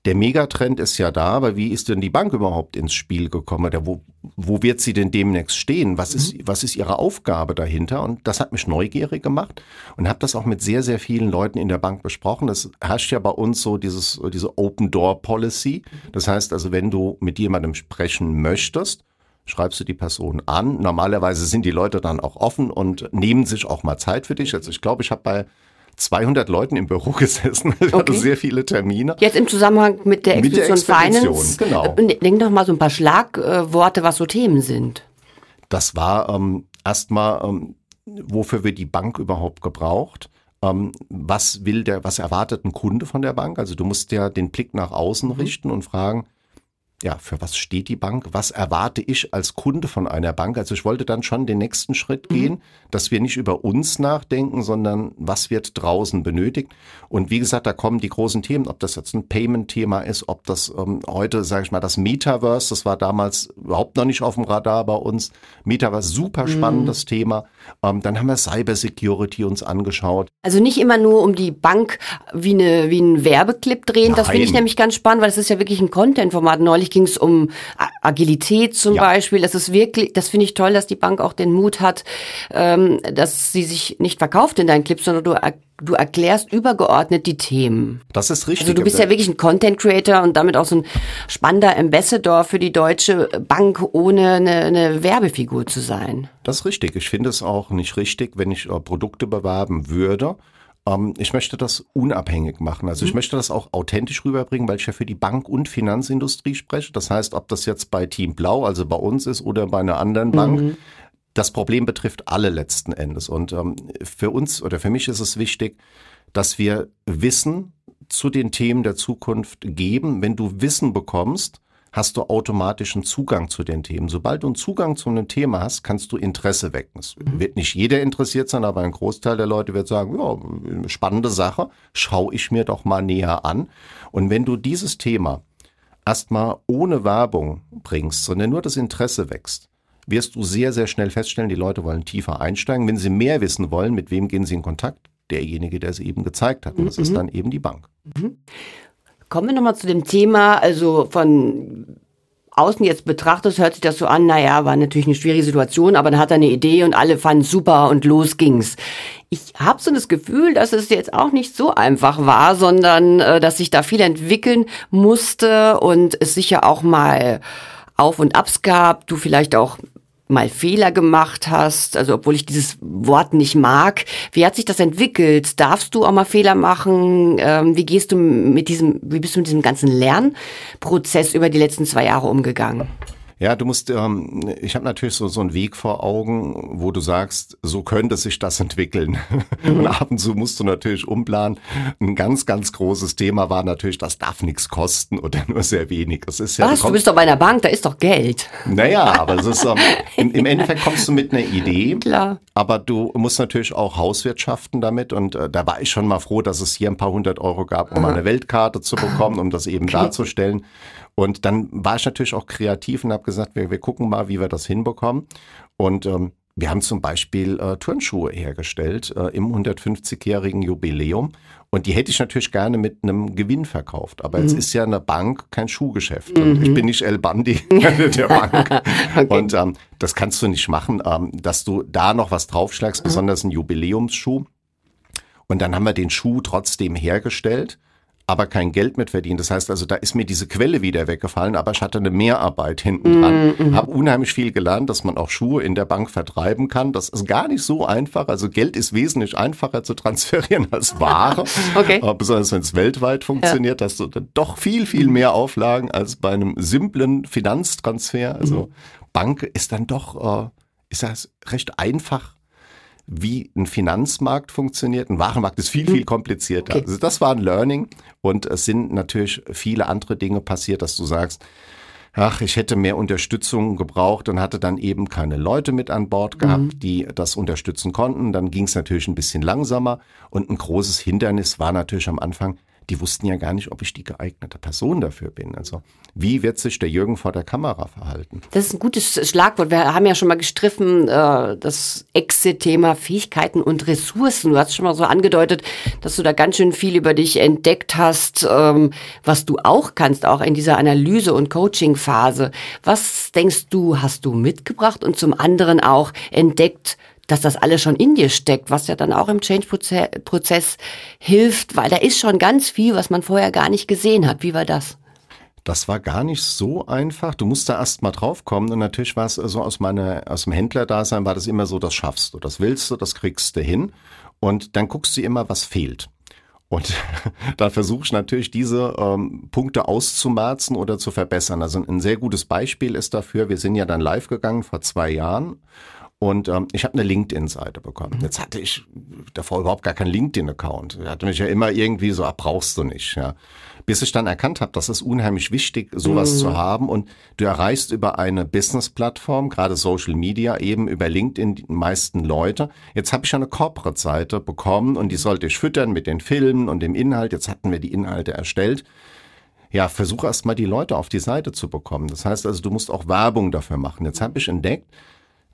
der Megatrend ist ja da, aber wie ist denn die Bank überhaupt ins Spiel gekommen? Oder wo, wo wird sie denn demnächst stehen? Was ist, mhm. was ist ihre Aufgabe dahinter? Und das hat mich neugierig gemacht und habe das auch mit sehr, sehr vielen Leuten in der Bank besprochen. Das herrscht ja bei uns so dieses, diese Open Door Policy. Das heißt also, wenn du mit jemandem sprechen möchtest, schreibst du die Person an. Normalerweise sind die Leute dann auch offen und nehmen sich auch mal Zeit für dich. Also ich glaube, ich habe bei 200 Leuten im Büro gesessen. Ich okay. sehr viele Termine. Jetzt im Zusammenhang mit der Expedition, mit der Expedition Finance. Genau. Denk doch mal so ein paar Schlagworte, was so Themen sind. Das war ähm, erstmal, ähm, wofür wird die Bank überhaupt gebraucht? Ähm, was will der, was erwartet ein Kunde von der Bank? Also du musst ja den Blick nach außen mhm. richten und fragen, ja, für was steht die Bank? Was erwarte ich als Kunde von einer Bank? Also ich wollte dann schon den nächsten Schritt mhm. gehen, dass wir nicht über uns nachdenken, sondern was wird draußen benötigt. Und wie gesagt, da kommen die großen Themen, ob das jetzt ein Payment-Thema ist, ob das ähm, heute, sage ich mal, das Metaverse, das war damals überhaupt noch nicht auf dem Radar bei uns. Metaverse, super mhm. spannendes mhm. Thema. Ähm, dann haben wir Cybersecurity uns angeschaut. Also nicht immer nur um die Bank wie, eine, wie ein Werbeclip drehen, Nein. das finde ich nämlich ganz spannend, weil es ist ja wirklich ein Content-Format. Neulich Neulich ging es um Agilität zum ja. Beispiel. Das ist wirklich, das finde ich toll, dass die Bank auch den Mut hat, ähm, dass sie sich nicht verkauft in deinen Clips, sondern du du erklärst übergeordnet die Themen. Das ist richtig. Also du bist ja wirklich ein Content Creator und damit auch so ein spannender Ambassador für die Deutsche Bank, ohne eine, eine Werbefigur zu sein. Das ist richtig. Ich finde es auch nicht richtig, wenn ich äh, Produkte bewerben würde Ähm, ich möchte das unabhängig machen. Also ich mhm. möchte das auch authentisch rüberbringen, weil ich ja für die Bank- und Finanzindustrie spreche. Das heißt, ob das jetzt bei Team Blau, also bei uns ist oder bei einer anderen Bank, mhm. das Problem betrifft alle letzten Endes. Und ähm, für uns oder für mich ist es wichtig, dass wir Wissen zu den Themen der Zukunft geben. Wenn du Wissen bekommst, hast du automatischen Zugang zu den Themen. Sobald du einen Zugang zu einem Thema hast, kannst du Interesse wecken. Es mhm. wird nicht jeder interessiert sein, aber ein Großteil der Leute wird sagen, ja, spannende Sache, schaue ich mir doch mal näher an. Und wenn du dieses Thema erstmal ohne Werbung bringst, sondern nur das Interesse wächst, wirst du sehr, sehr schnell feststellen, die Leute wollen tiefer einsteigen. Wenn sie mehr wissen wollen, mit wem gehen sie in Kontakt? Derjenige, der es eben gezeigt hat. Und das mhm. ist dann eben die Bank. Mhm. Kommen wir nochmal zu dem Thema, also von außen jetzt betrachtet, hört sich das so an, naja, war natürlich eine schwierige Situation, aber dann hat er eine Idee und alle fanden super und los ging's. Ich habe so das Gefühl, dass es jetzt auch nicht so einfach war, sondern äh, dass sich da viel entwickeln musste und es sicher auch mal Auf und Abs gab, du vielleicht auch mal Fehler gemacht hast, also obwohl ich dieses Wort nicht mag. Wie hat sich das entwickelt? Darfst du auch mal Fehler machen? Ähm, wie gehst du mit diesem, wie bist du mit diesem ganzen Lernprozess über die letzten zwei Jahre umgegangen? Ja, du musst, ähm, ich habe natürlich so, so einen Weg vor Augen, wo du sagst, so könnte sich das entwickeln. Mhm. Und ab und zu musst du natürlich umplanen. Ein ganz, ganz großes Thema war natürlich, das darf nichts kosten oder nur sehr wenig. Das ist ja, Was? Du, du bist doch bei einer Bank, da ist doch Geld. Naja, aber es ist, ähm, im, im, Endeffekt kommst du mit einer Idee. Klar. Aber du musst natürlich auch Hauswirtschaften damit. Und äh, da war ich schon mal froh, dass es hier ein paar hundert Euro gab, um Aha. eine Weltkarte zu bekommen, um das eben okay. darzustellen. Und dann war ich natürlich auch kreativ und habe gesagt, wir, wir gucken mal, wie wir das hinbekommen. Und ähm, wir haben zum Beispiel äh, Turnschuhe hergestellt äh, im 150-jährigen Jubiläum. Und die hätte ich natürlich gerne mit einem Gewinn verkauft. Aber mhm. jetzt ist ja eine Bank kein Schuhgeschäft. Mhm. Und ich bin nicht El Bandi der Bank. okay. Und ähm, das kannst du nicht machen, ähm, dass du da noch was draufschlagst, mhm. besonders ein Jubiläumsschuh. Und dann haben wir den Schuh trotzdem hergestellt aber kein Geld mit verdient. Das heißt also, da ist mir diese Quelle wieder weggefallen, aber ich hatte eine Mehrarbeit hinten dran. Mhm. Habe unheimlich viel gelernt, dass man auch Schuhe in der Bank vertreiben kann. Das ist gar nicht so einfach. Also Geld ist wesentlich einfacher zu transferieren als Ware. okay. Besonders wenn es weltweit funktioniert, ja. hast du dann doch viel, viel mehr Auflagen als bei einem simplen Finanztransfer. Also mhm. Bank ist dann doch, äh, ist das recht einfach wie ein Finanzmarkt funktioniert. Ein Warenmarkt ist viel, viel hm. komplizierter. Okay. Also das war ein Learning und es sind natürlich viele andere Dinge passiert, dass du sagst, ach, ich hätte mehr Unterstützung gebraucht und hatte dann eben keine Leute mit an Bord gehabt, mhm. die das unterstützen konnten. Dann ging es natürlich ein bisschen langsamer und ein großes Hindernis war natürlich am Anfang, die wussten ja gar nicht, ob ich die geeignete Person dafür bin. Also wie wird sich der Jürgen vor der Kamera verhalten? Das ist ein gutes Schlagwort. Wir haben ja schon mal gestriffen, äh, das Exit-Thema Fähigkeiten und Ressourcen. Du hast schon mal so angedeutet, dass du da ganz schön viel über dich entdeckt hast, ähm, was du auch kannst, auch in dieser Analyse- und Coaching-Phase. Was denkst du, hast du mitgebracht und zum anderen auch entdeckt, dass das alles schon in dir steckt, was ja dann auch im Change-Prozess hilft, weil da ist schon ganz viel, was man vorher gar nicht gesehen hat. Wie war das? Das war gar nicht so einfach. Du musst da erst mal drauf kommen. Und natürlich war es so aus meiner, aus dem Händlerdasein war das immer so, das schaffst du, das willst du, das kriegst du hin. Und dann guckst du immer, was fehlt. Und da versuche ich natürlich diese ähm, Punkte auszumerzen oder zu verbessern. Also ein sehr gutes Beispiel ist dafür, wir sind ja dann live gegangen vor zwei Jahren und ähm, ich habe eine LinkedIn-Seite bekommen. Mhm. Jetzt hatte ich davor überhaupt gar keinen LinkedIn-Account. Er hatte mich ja immer irgendwie so, ah, brauchst du nicht. Ja. Bis ich dann erkannt habe, das ist unheimlich wichtig, sowas mhm. zu haben. Und du erreichst über eine Business-Plattform, gerade Social Media, eben über LinkedIn die meisten Leute. Jetzt habe ich eine Corporate-Seite bekommen und die sollte ich füttern mit den Filmen und dem Inhalt. Jetzt hatten wir die Inhalte erstellt ja, versuche erst mal die Leute auf die Seite zu bekommen. Das heißt also, du musst auch Werbung dafür machen. Jetzt habe ich entdeckt,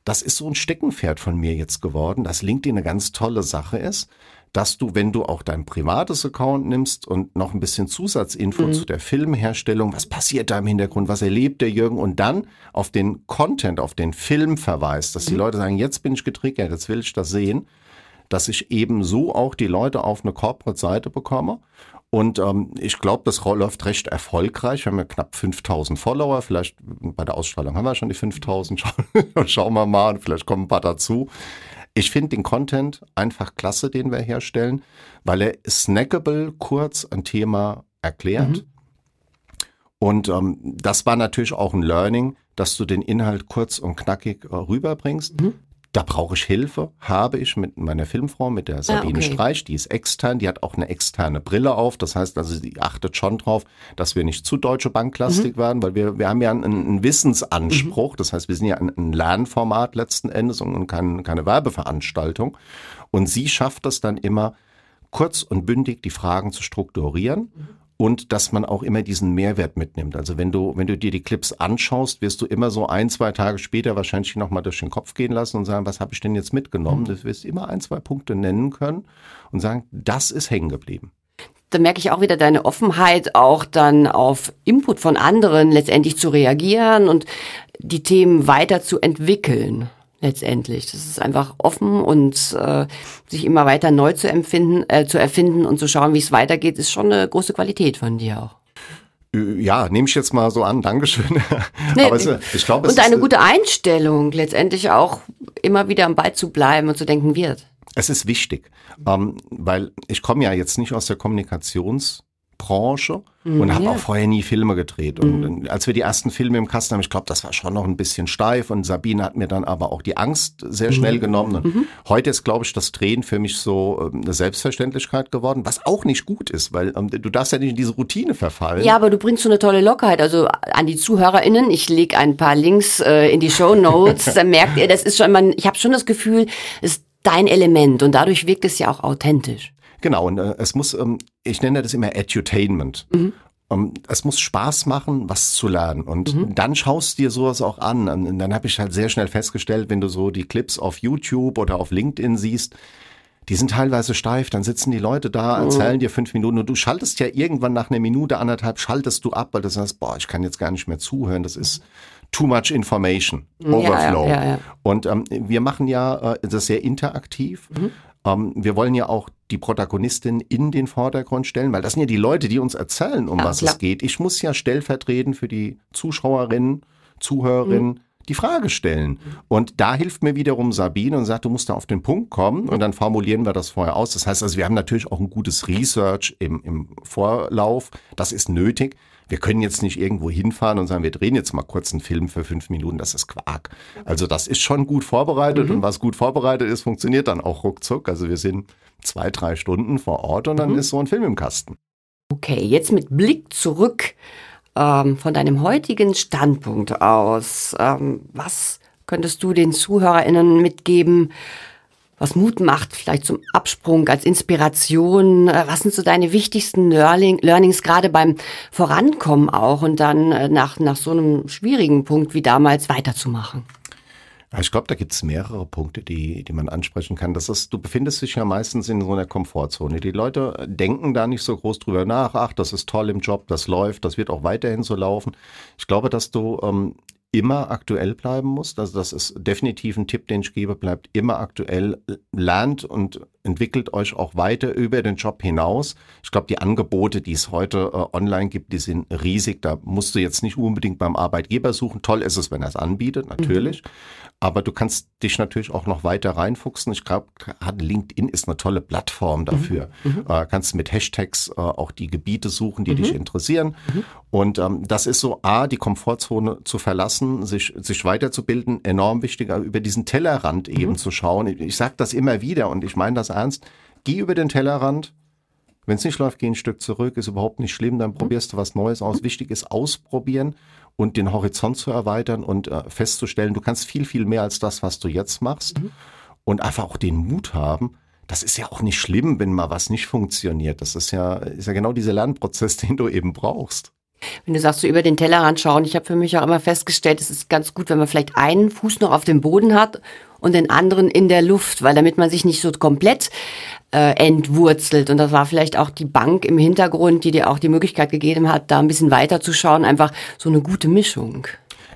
das ist so ein Steckenpferd von mir jetzt geworden, dass LinkedIn eine ganz tolle Sache ist, dass du, wenn du auch dein privates Account nimmst und noch ein bisschen Zusatzinfo mhm. zu der Filmherstellung, was passiert da im Hintergrund, was erlebt der Jürgen und dann auf den Content, auf den Film verweist, dass mhm. die Leute sagen, jetzt bin ich getriggert, jetzt will ich das sehen, dass ich eben so auch die Leute auf eine Corporate-Seite bekomme und ähm, ich glaube, das läuft recht erfolgreich. Wir haben ja knapp 5000 Follower. Vielleicht bei der Ausstrahlung haben wir schon die 5000. Schauen wir mal, vielleicht kommen ein paar dazu. Ich finde den Content einfach klasse, den wir herstellen, weil er snackable kurz ein Thema erklärt. Mhm. Und ähm, das war natürlich auch ein Learning, dass du den Inhalt kurz und knackig äh, rüberbringst. Mhm. Da brauche ich Hilfe, habe ich mit meiner Filmfrau, mit der Sabine ah, okay. Streich, die ist extern, die hat auch eine externe Brille auf. Das heißt also, sie achtet schon drauf, dass wir nicht zu Deutsche Banklastik mhm. werden, weil wir, wir haben ja einen, einen Wissensanspruch. Mhm. Das heißt, wir sind ja ein, ein Lernformat letzten Endes und kein, keine Werbeveranstaltung. Und sie schafft es dann immer, kurz und bündig die Fragen zu strukturieren. Mhm und dass man auch immer diesen Mehrwert mitnimmt. Also wenn du, wenn du dir die Clips anschaust, wirst du immer so ein, zwei Tage später wahrscheinlich nochmal durch den Kopf gehen lassen und sagen, was habe ich denn jetzt mitgenommen? Mhm. Du wirst immer ein, zwei Punkte nennen können und sagen, das ist hängen geblieben. Da merke ich auch wieder deine Offenheit, auch dann auf Input von anderen letztendlich zu reagieren und die Themen weiter zu entwickeln letztendlich. Das ist einfach offen und äh, sich immer weiter neu zu empfinden, äh, zu erfinden und zu schauen, wie es weitergeht, ist schon eine große Qualität von dir auch. Äh, ja, nehme ich jetzt mal so an. Dankeschön. Nee, Aber es, ich glaube, und eine ist, gute Einstellung, letztendlich auch immer wieder am Ball zu bleiben und zu denken wird. Es ist wichtig, ähm, weil ich komme ja jetzt nicht aus der Kommunikations- Branche mhm, und habe ja. auch vorher nie Filme gedreht. Und mhm. als wir die ersten Filme im Kasten haben, ich glaube, das war schon noch ein bisschen steif und Sabine hat mir dann aber auch die Angst sehr schnell mhm. genommen. Und mhm. heute ist, glaube ich, das Drehen für mich so ähm, eine Selbstverständlichkeit geworden, was auch nicht gut ist, weil ähm, du darfst ja nicht in diese Routine verfallen. Ja, aber du bringst so eine tolle Lockerheit. Also an die ZuhörerInnen, ich lege ein paar Links äh, in die Show Notes, da merkt ihr, das ist schon, man, ich habe schon das Gefühl, es ist dein Element und dadurch wirkt es ja auch authentisch. Genau, und äh, es muss, ähm, ich nenne das immer Edutainment. Mhm. Um, ähm, es muss Spaß machen, was zu lernen. Und mhm. dann schaust du dir sowas auch an. Und dann habe ich halt sehr schnell festgestellt, wenn du so die Clips auf YouTube oder auf LinkedIn siehst, die sind teilweise steif, dann sitzen die Leute da, mhm. erzählen dir fünf Minuten und du schaltest ja irgendwann nach einer Minute, anderthalb, schaltest du ab, weil du sagst, boah, ich kann jetzt gar nicht mehr zuhören, das ist too much information, overflow. Ja, ja, ja, und ähm, wir machen ja äh, das sehr interaktiv. Mhm. Ähm, wir wollen ja auch die Protagonistin in den Vordergrund stellen, weil das sind ja die Leute, die uns erzählen, um ja, was klar. es geht. Ich muss ja stellvertretend für die Zuschauerinnen, Zuhörerinnen mhm. die Frage stellen. Und da hilft mir wiederum Sabine und sagt, du musst da auf den Punkt kommen und dann formulieren wir das vorher aus. Das heißt also, wir haben natürlich auch ein gutes Research im, im Vorlauf. Das ist nötig. Wir können jetzt nicht irgendwo hinfahren und sagen, wir drehen jetzt mal kurz einen Film für fünf Minuten. Das ist Quark. Also das ist schon gut vorbereitet mhm. und was gut vorbereitet ist, funktioniert dann auch ruckzuck. Also wir sind zwei, drei Stunden vor Ort und dann mhm. ist so ein Film im Kasten. Okay, jetzt mit Blick zurück ähm, von deinem heutigen Standpunkt aus. Ähm, was könntest du den ZuhörerInnen mitgeben? was Mut macht, vielleicht zum Absprung, als Inspiration? Äh, was sind so deine wichtigsten Learning, Learnings, gerade beim Vorankommen auch und dann äh, nach, nach so einem schwierigen Punkt wie damals weiterzumachen? Ich glaube, da gibt es mehrere Punkte, die, die man ansprechen kann. Das ist, du befindest dich ja meistens in so einer Komfortzone. Die Leute denken da nicht so groß drüber nach. Ach, das ist toll im Job, das läuft, das wird auch weiterhin so laufen. Ich glaube, dass du ähm, immer aktuell bleiben musst. Also das ist definitiv ein Tipp, den ich gebe. Bleibt immer aktuell, lernt und entwickelt euch auch weiter über den Job hinaus. Ich glaube, die Angebote, die es heute äh, online gibt, die sind riesig. Da musst du jetzt nicht unbedingt beim Arbeitgeber suchen. Toll ist es, wenn er es anbietet, natürlich. Mhm. Aber du kannst dich natürlich auch noch weiter reinfuchsen. Ich glaube, LinkedIn ist eine tolle Plattform mhm. dafür. Mhm. Äh, kannst mit Hashtags äh, auch die Gebiete suchen, die mhm. dich interessieren. Mhm. Und ähm, das ist so, A, die Komfortzone zu verlassen, sich, sich weiterzubilden, enorm wichtig, über diesen Tellerrand eben mhm. zu schauen. Ich, ich sage das immer wieder und ich meine das ernst. Geh über den Tellerrand, wenn es nicht läuft, geh ein Stück zurück, ist überhaupt nicht schlimm, dann mhm. probierst du was Neues aus. Wichtig ist ausprobieren und den Horizont zu erweitern und äh, festzustellen, du kannst viel, viel mehr als das, was du jetzt machst. Mhm. Und einfach auch den Mut haben, das ist ja auch nicht schlimm, wenn mal was nicht funktioniert. Das ist ja, ist ja genau dieser Lernprozess, den du eben brauchst. Wenn du sagst, so über den Tellerrand schauen, ich habe für mich auch immer festgestellt, es ist ganz gut, wenn man vielleicht einen Fuß noch auf dem Boden hat und den anderen in der Luft, weil damit man sich nicht so komplett äh, entwurzelt. Und das war vielleicht auch die Bank im Hintergrund, die dir auch die Möglichkeit gegeben hat, da ein bisschen weiter zu schauen, einfach so eine gute Mischung.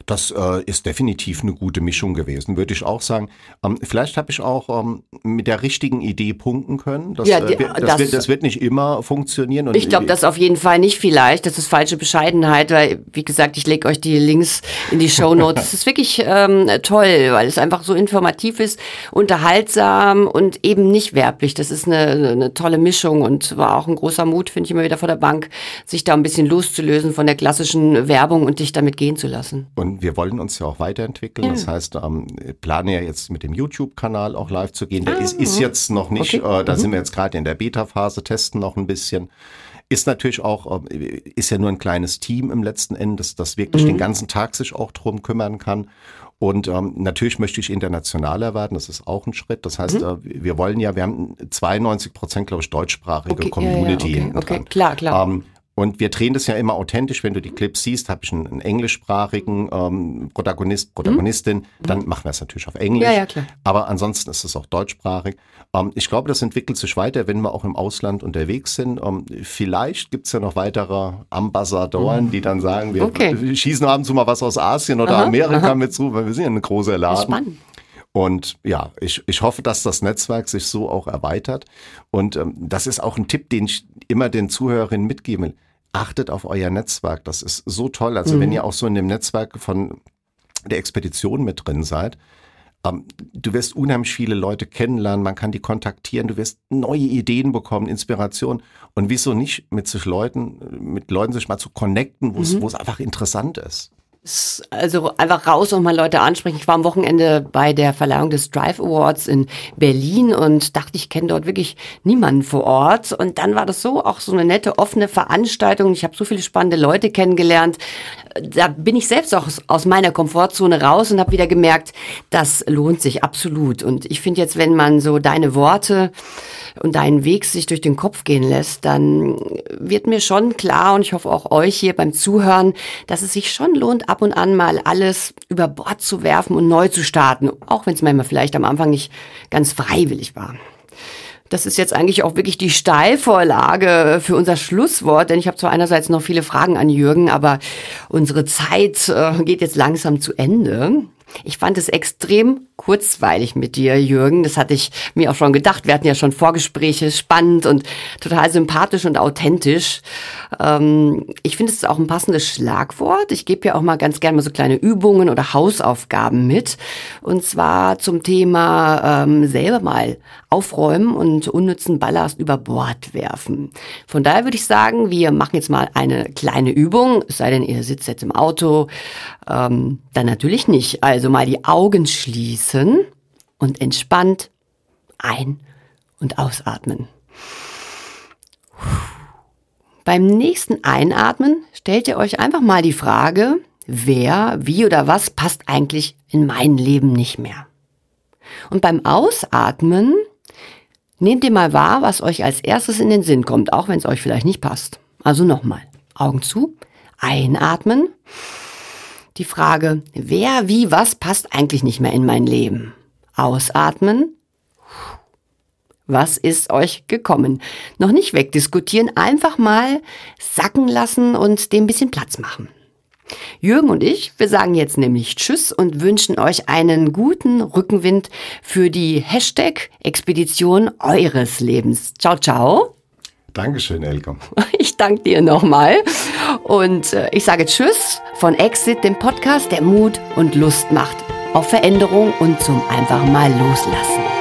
Das äh, ist definitiv eine gute Mischung gewesen, würde ich auch sagen. Ähm, vielleicht habe ich auch ähm, mit der richtigen Idee punkten können. Das, Ja, die- äh, das, das- wird, das wird nicht immer funktionieren. Ich glaube, das auf jeden Fall nicht vielleicht. Das ist falsche Bescheidenheit, weil, wie gesagt, ich lege euch die Links in die Show Notes. Es ist wirklich ähm, toll, weil es einfach so informativ ist, unterhaltsam und eben nicht werblich. Das ist eine, eine tolle Mischung und war auch ein großer Mut, finde ich immer wieder vor der Bank, sich da ein bisschen loszulösen von der klassischen Werbung und dich damit gehen zu lassen. Und wir wollen uns ja auch weiterentwickeln. Das heißt, ähm, ich plane ja jetzt mit dem YouTube-Kanal auch live zu gehen. Der ist, ist jetzt noch nicht, Ah, Okay. äh, da sind wir jetzt gerade in der Beta-Phase, testen noch ein bisschen. Ist natürlich auch, äh, ist ja nur ein kleines Team im letzten Endes, das wirklich Mhm. den ganzen Tag sich auch drum kümmern kann. Und ähm, natürlich möchte ich international erwarten, das ist auch ein Schritt. Das Mhm. heißt, äh, wir wollen ja, wir haben 92 Prozent, glaube ich, deutschsprachige Okay, ja, ja, Community. okay, hinten okay, dran. klar, klar. Ähm, und wir drehen das ja immer authentisch. Wenn du die Clips siehst, habe ich einen, einen englischsprachigen ähm, Protagonist, Protagonistin, dann machen wir es natürlich auf Englisch. Mhm. Ja, ja, klar. Aber ansonsten ist es auch deutschsprachig. Ähm, ich glaube, das entwickelt sich weiter, wenn wir auch im Ausland unterwegs sind. Ähm, vielleicht gibt's ja noch weitere Ambassadoren, die dann sagen, wir, Mhm. Okay. schießen ab und zu mal was aus Asien oder Aha, Amerika mit zu, weil wir sind ja ein großer Laden. Spannend. Und ja, ich, ich hoffe, dass das Netzwerk sich so auch erweitert. Und ähm, das ist auch ein Tipp, den ich immer den Zuhörerinnen mitgeben will. Achtet auf euer Netzwerk. Das ist so toll. Also wenn ihr auch so in dem Netzwerk von der Expedition mit drin seid, ähm, du wirst unheimlich viele Leute kennenlernen, man kann die kontaktieren, du wirst neue Ideen bekommen, Inspiration. Und wieso nicht mit sich Leuten, mit Leuten sich mal zu connecten, wo es wo es einfach interessant ist. Also einfach raus und mal Leute ansprechen. Ich war am Wochenende bei der Verleihung des Drive Awards in Berlin und dachte, ich kenne dort wirklich niemanden vor Ort. Und dann war das so auch so eine nette, offene Veranstaltung. Ich habe so viele spannende Leute kennengelernt. Da bin ich selbst auch aus meiner Komfortzone raus und habe wieder gemerkt, das lohnt sich absolut. Und ich finde jetzt, wenn man so deine Worte und deinen Weg sich durch den Kopf gehen lässt, dann wird mir schon klar und ich hoffe auch euch hier beim Zuhören, dass es sich schon lohnt, ab und an mal alles über Bord zu werfen und neu zu starten, auch wenn es manchmal vielleicht am Anfang nicht ganz freiwillig war. Das ist jetzt eigentlich auch wirklich die Steilvorlage für unser Schlusswort, denn ich habe zwar einerseits noch viele Fragen an Jürgen, aber unsere Zeit äh, geht jetzt langsam zu Ende. Ich fand es extrem kurzweilig mit dir, Jürgen. Das hatte ich mir auch schon gedacht. Wir hatten ja schon Vorgespräche, spannend und total sympathisch und authentisch. Ähm, ich finde, es auch ein passendes Schlagwort. Ich gebe ja auch mal ganz gerne mal so kleine Übungen oder Hausaufgaben mit. Und zwar zum Thema ähm, selber mal aufräumen und unnützen Ballast über Bord werfen. Von daher würde ich sagen, wir machen jetzt mal eine kleine Übung. Es sei denn, ihr sitzt jetzt im Auto. Ähm, dann natürlich nicht. Also mal die Augen schließen und entspannt ein- und ausatmen. Beim nächsten Einatmen stellt ihr euch einfach mal die Frage, wer, wie oder was passt eigentlich in mein Leben nicht mehr. Und beim Ausatmen nehmt ihr mal wahr, was euch als erstes in den Sinn kommt, auch wenn es euch vielleicht nicht passt. Also nochmal, Augen zu, einatmen. Die Frage, wer, wie, was passt eigentlich nicht mehr in mein Leben? Ausatmen. Was ist euch gekommen? Noch nicht wegdiskutieren, einfach mal sacken lassen und dem ein bisschen Platz machen. Jürgen und ich, wir sagen jetzt nämlich Tschüss und wünschen euch einen guten Rückenwind für die Hashtag Expedition eures Lebens. Ciao, ciao. Dankeschön, Elke. Ich danke dir nochmal. Und äh, ich sage Tschüss von Exit, dem Podcast, der Mut und Lust macht. Auf Veränderung und zum einfach mal loslassen.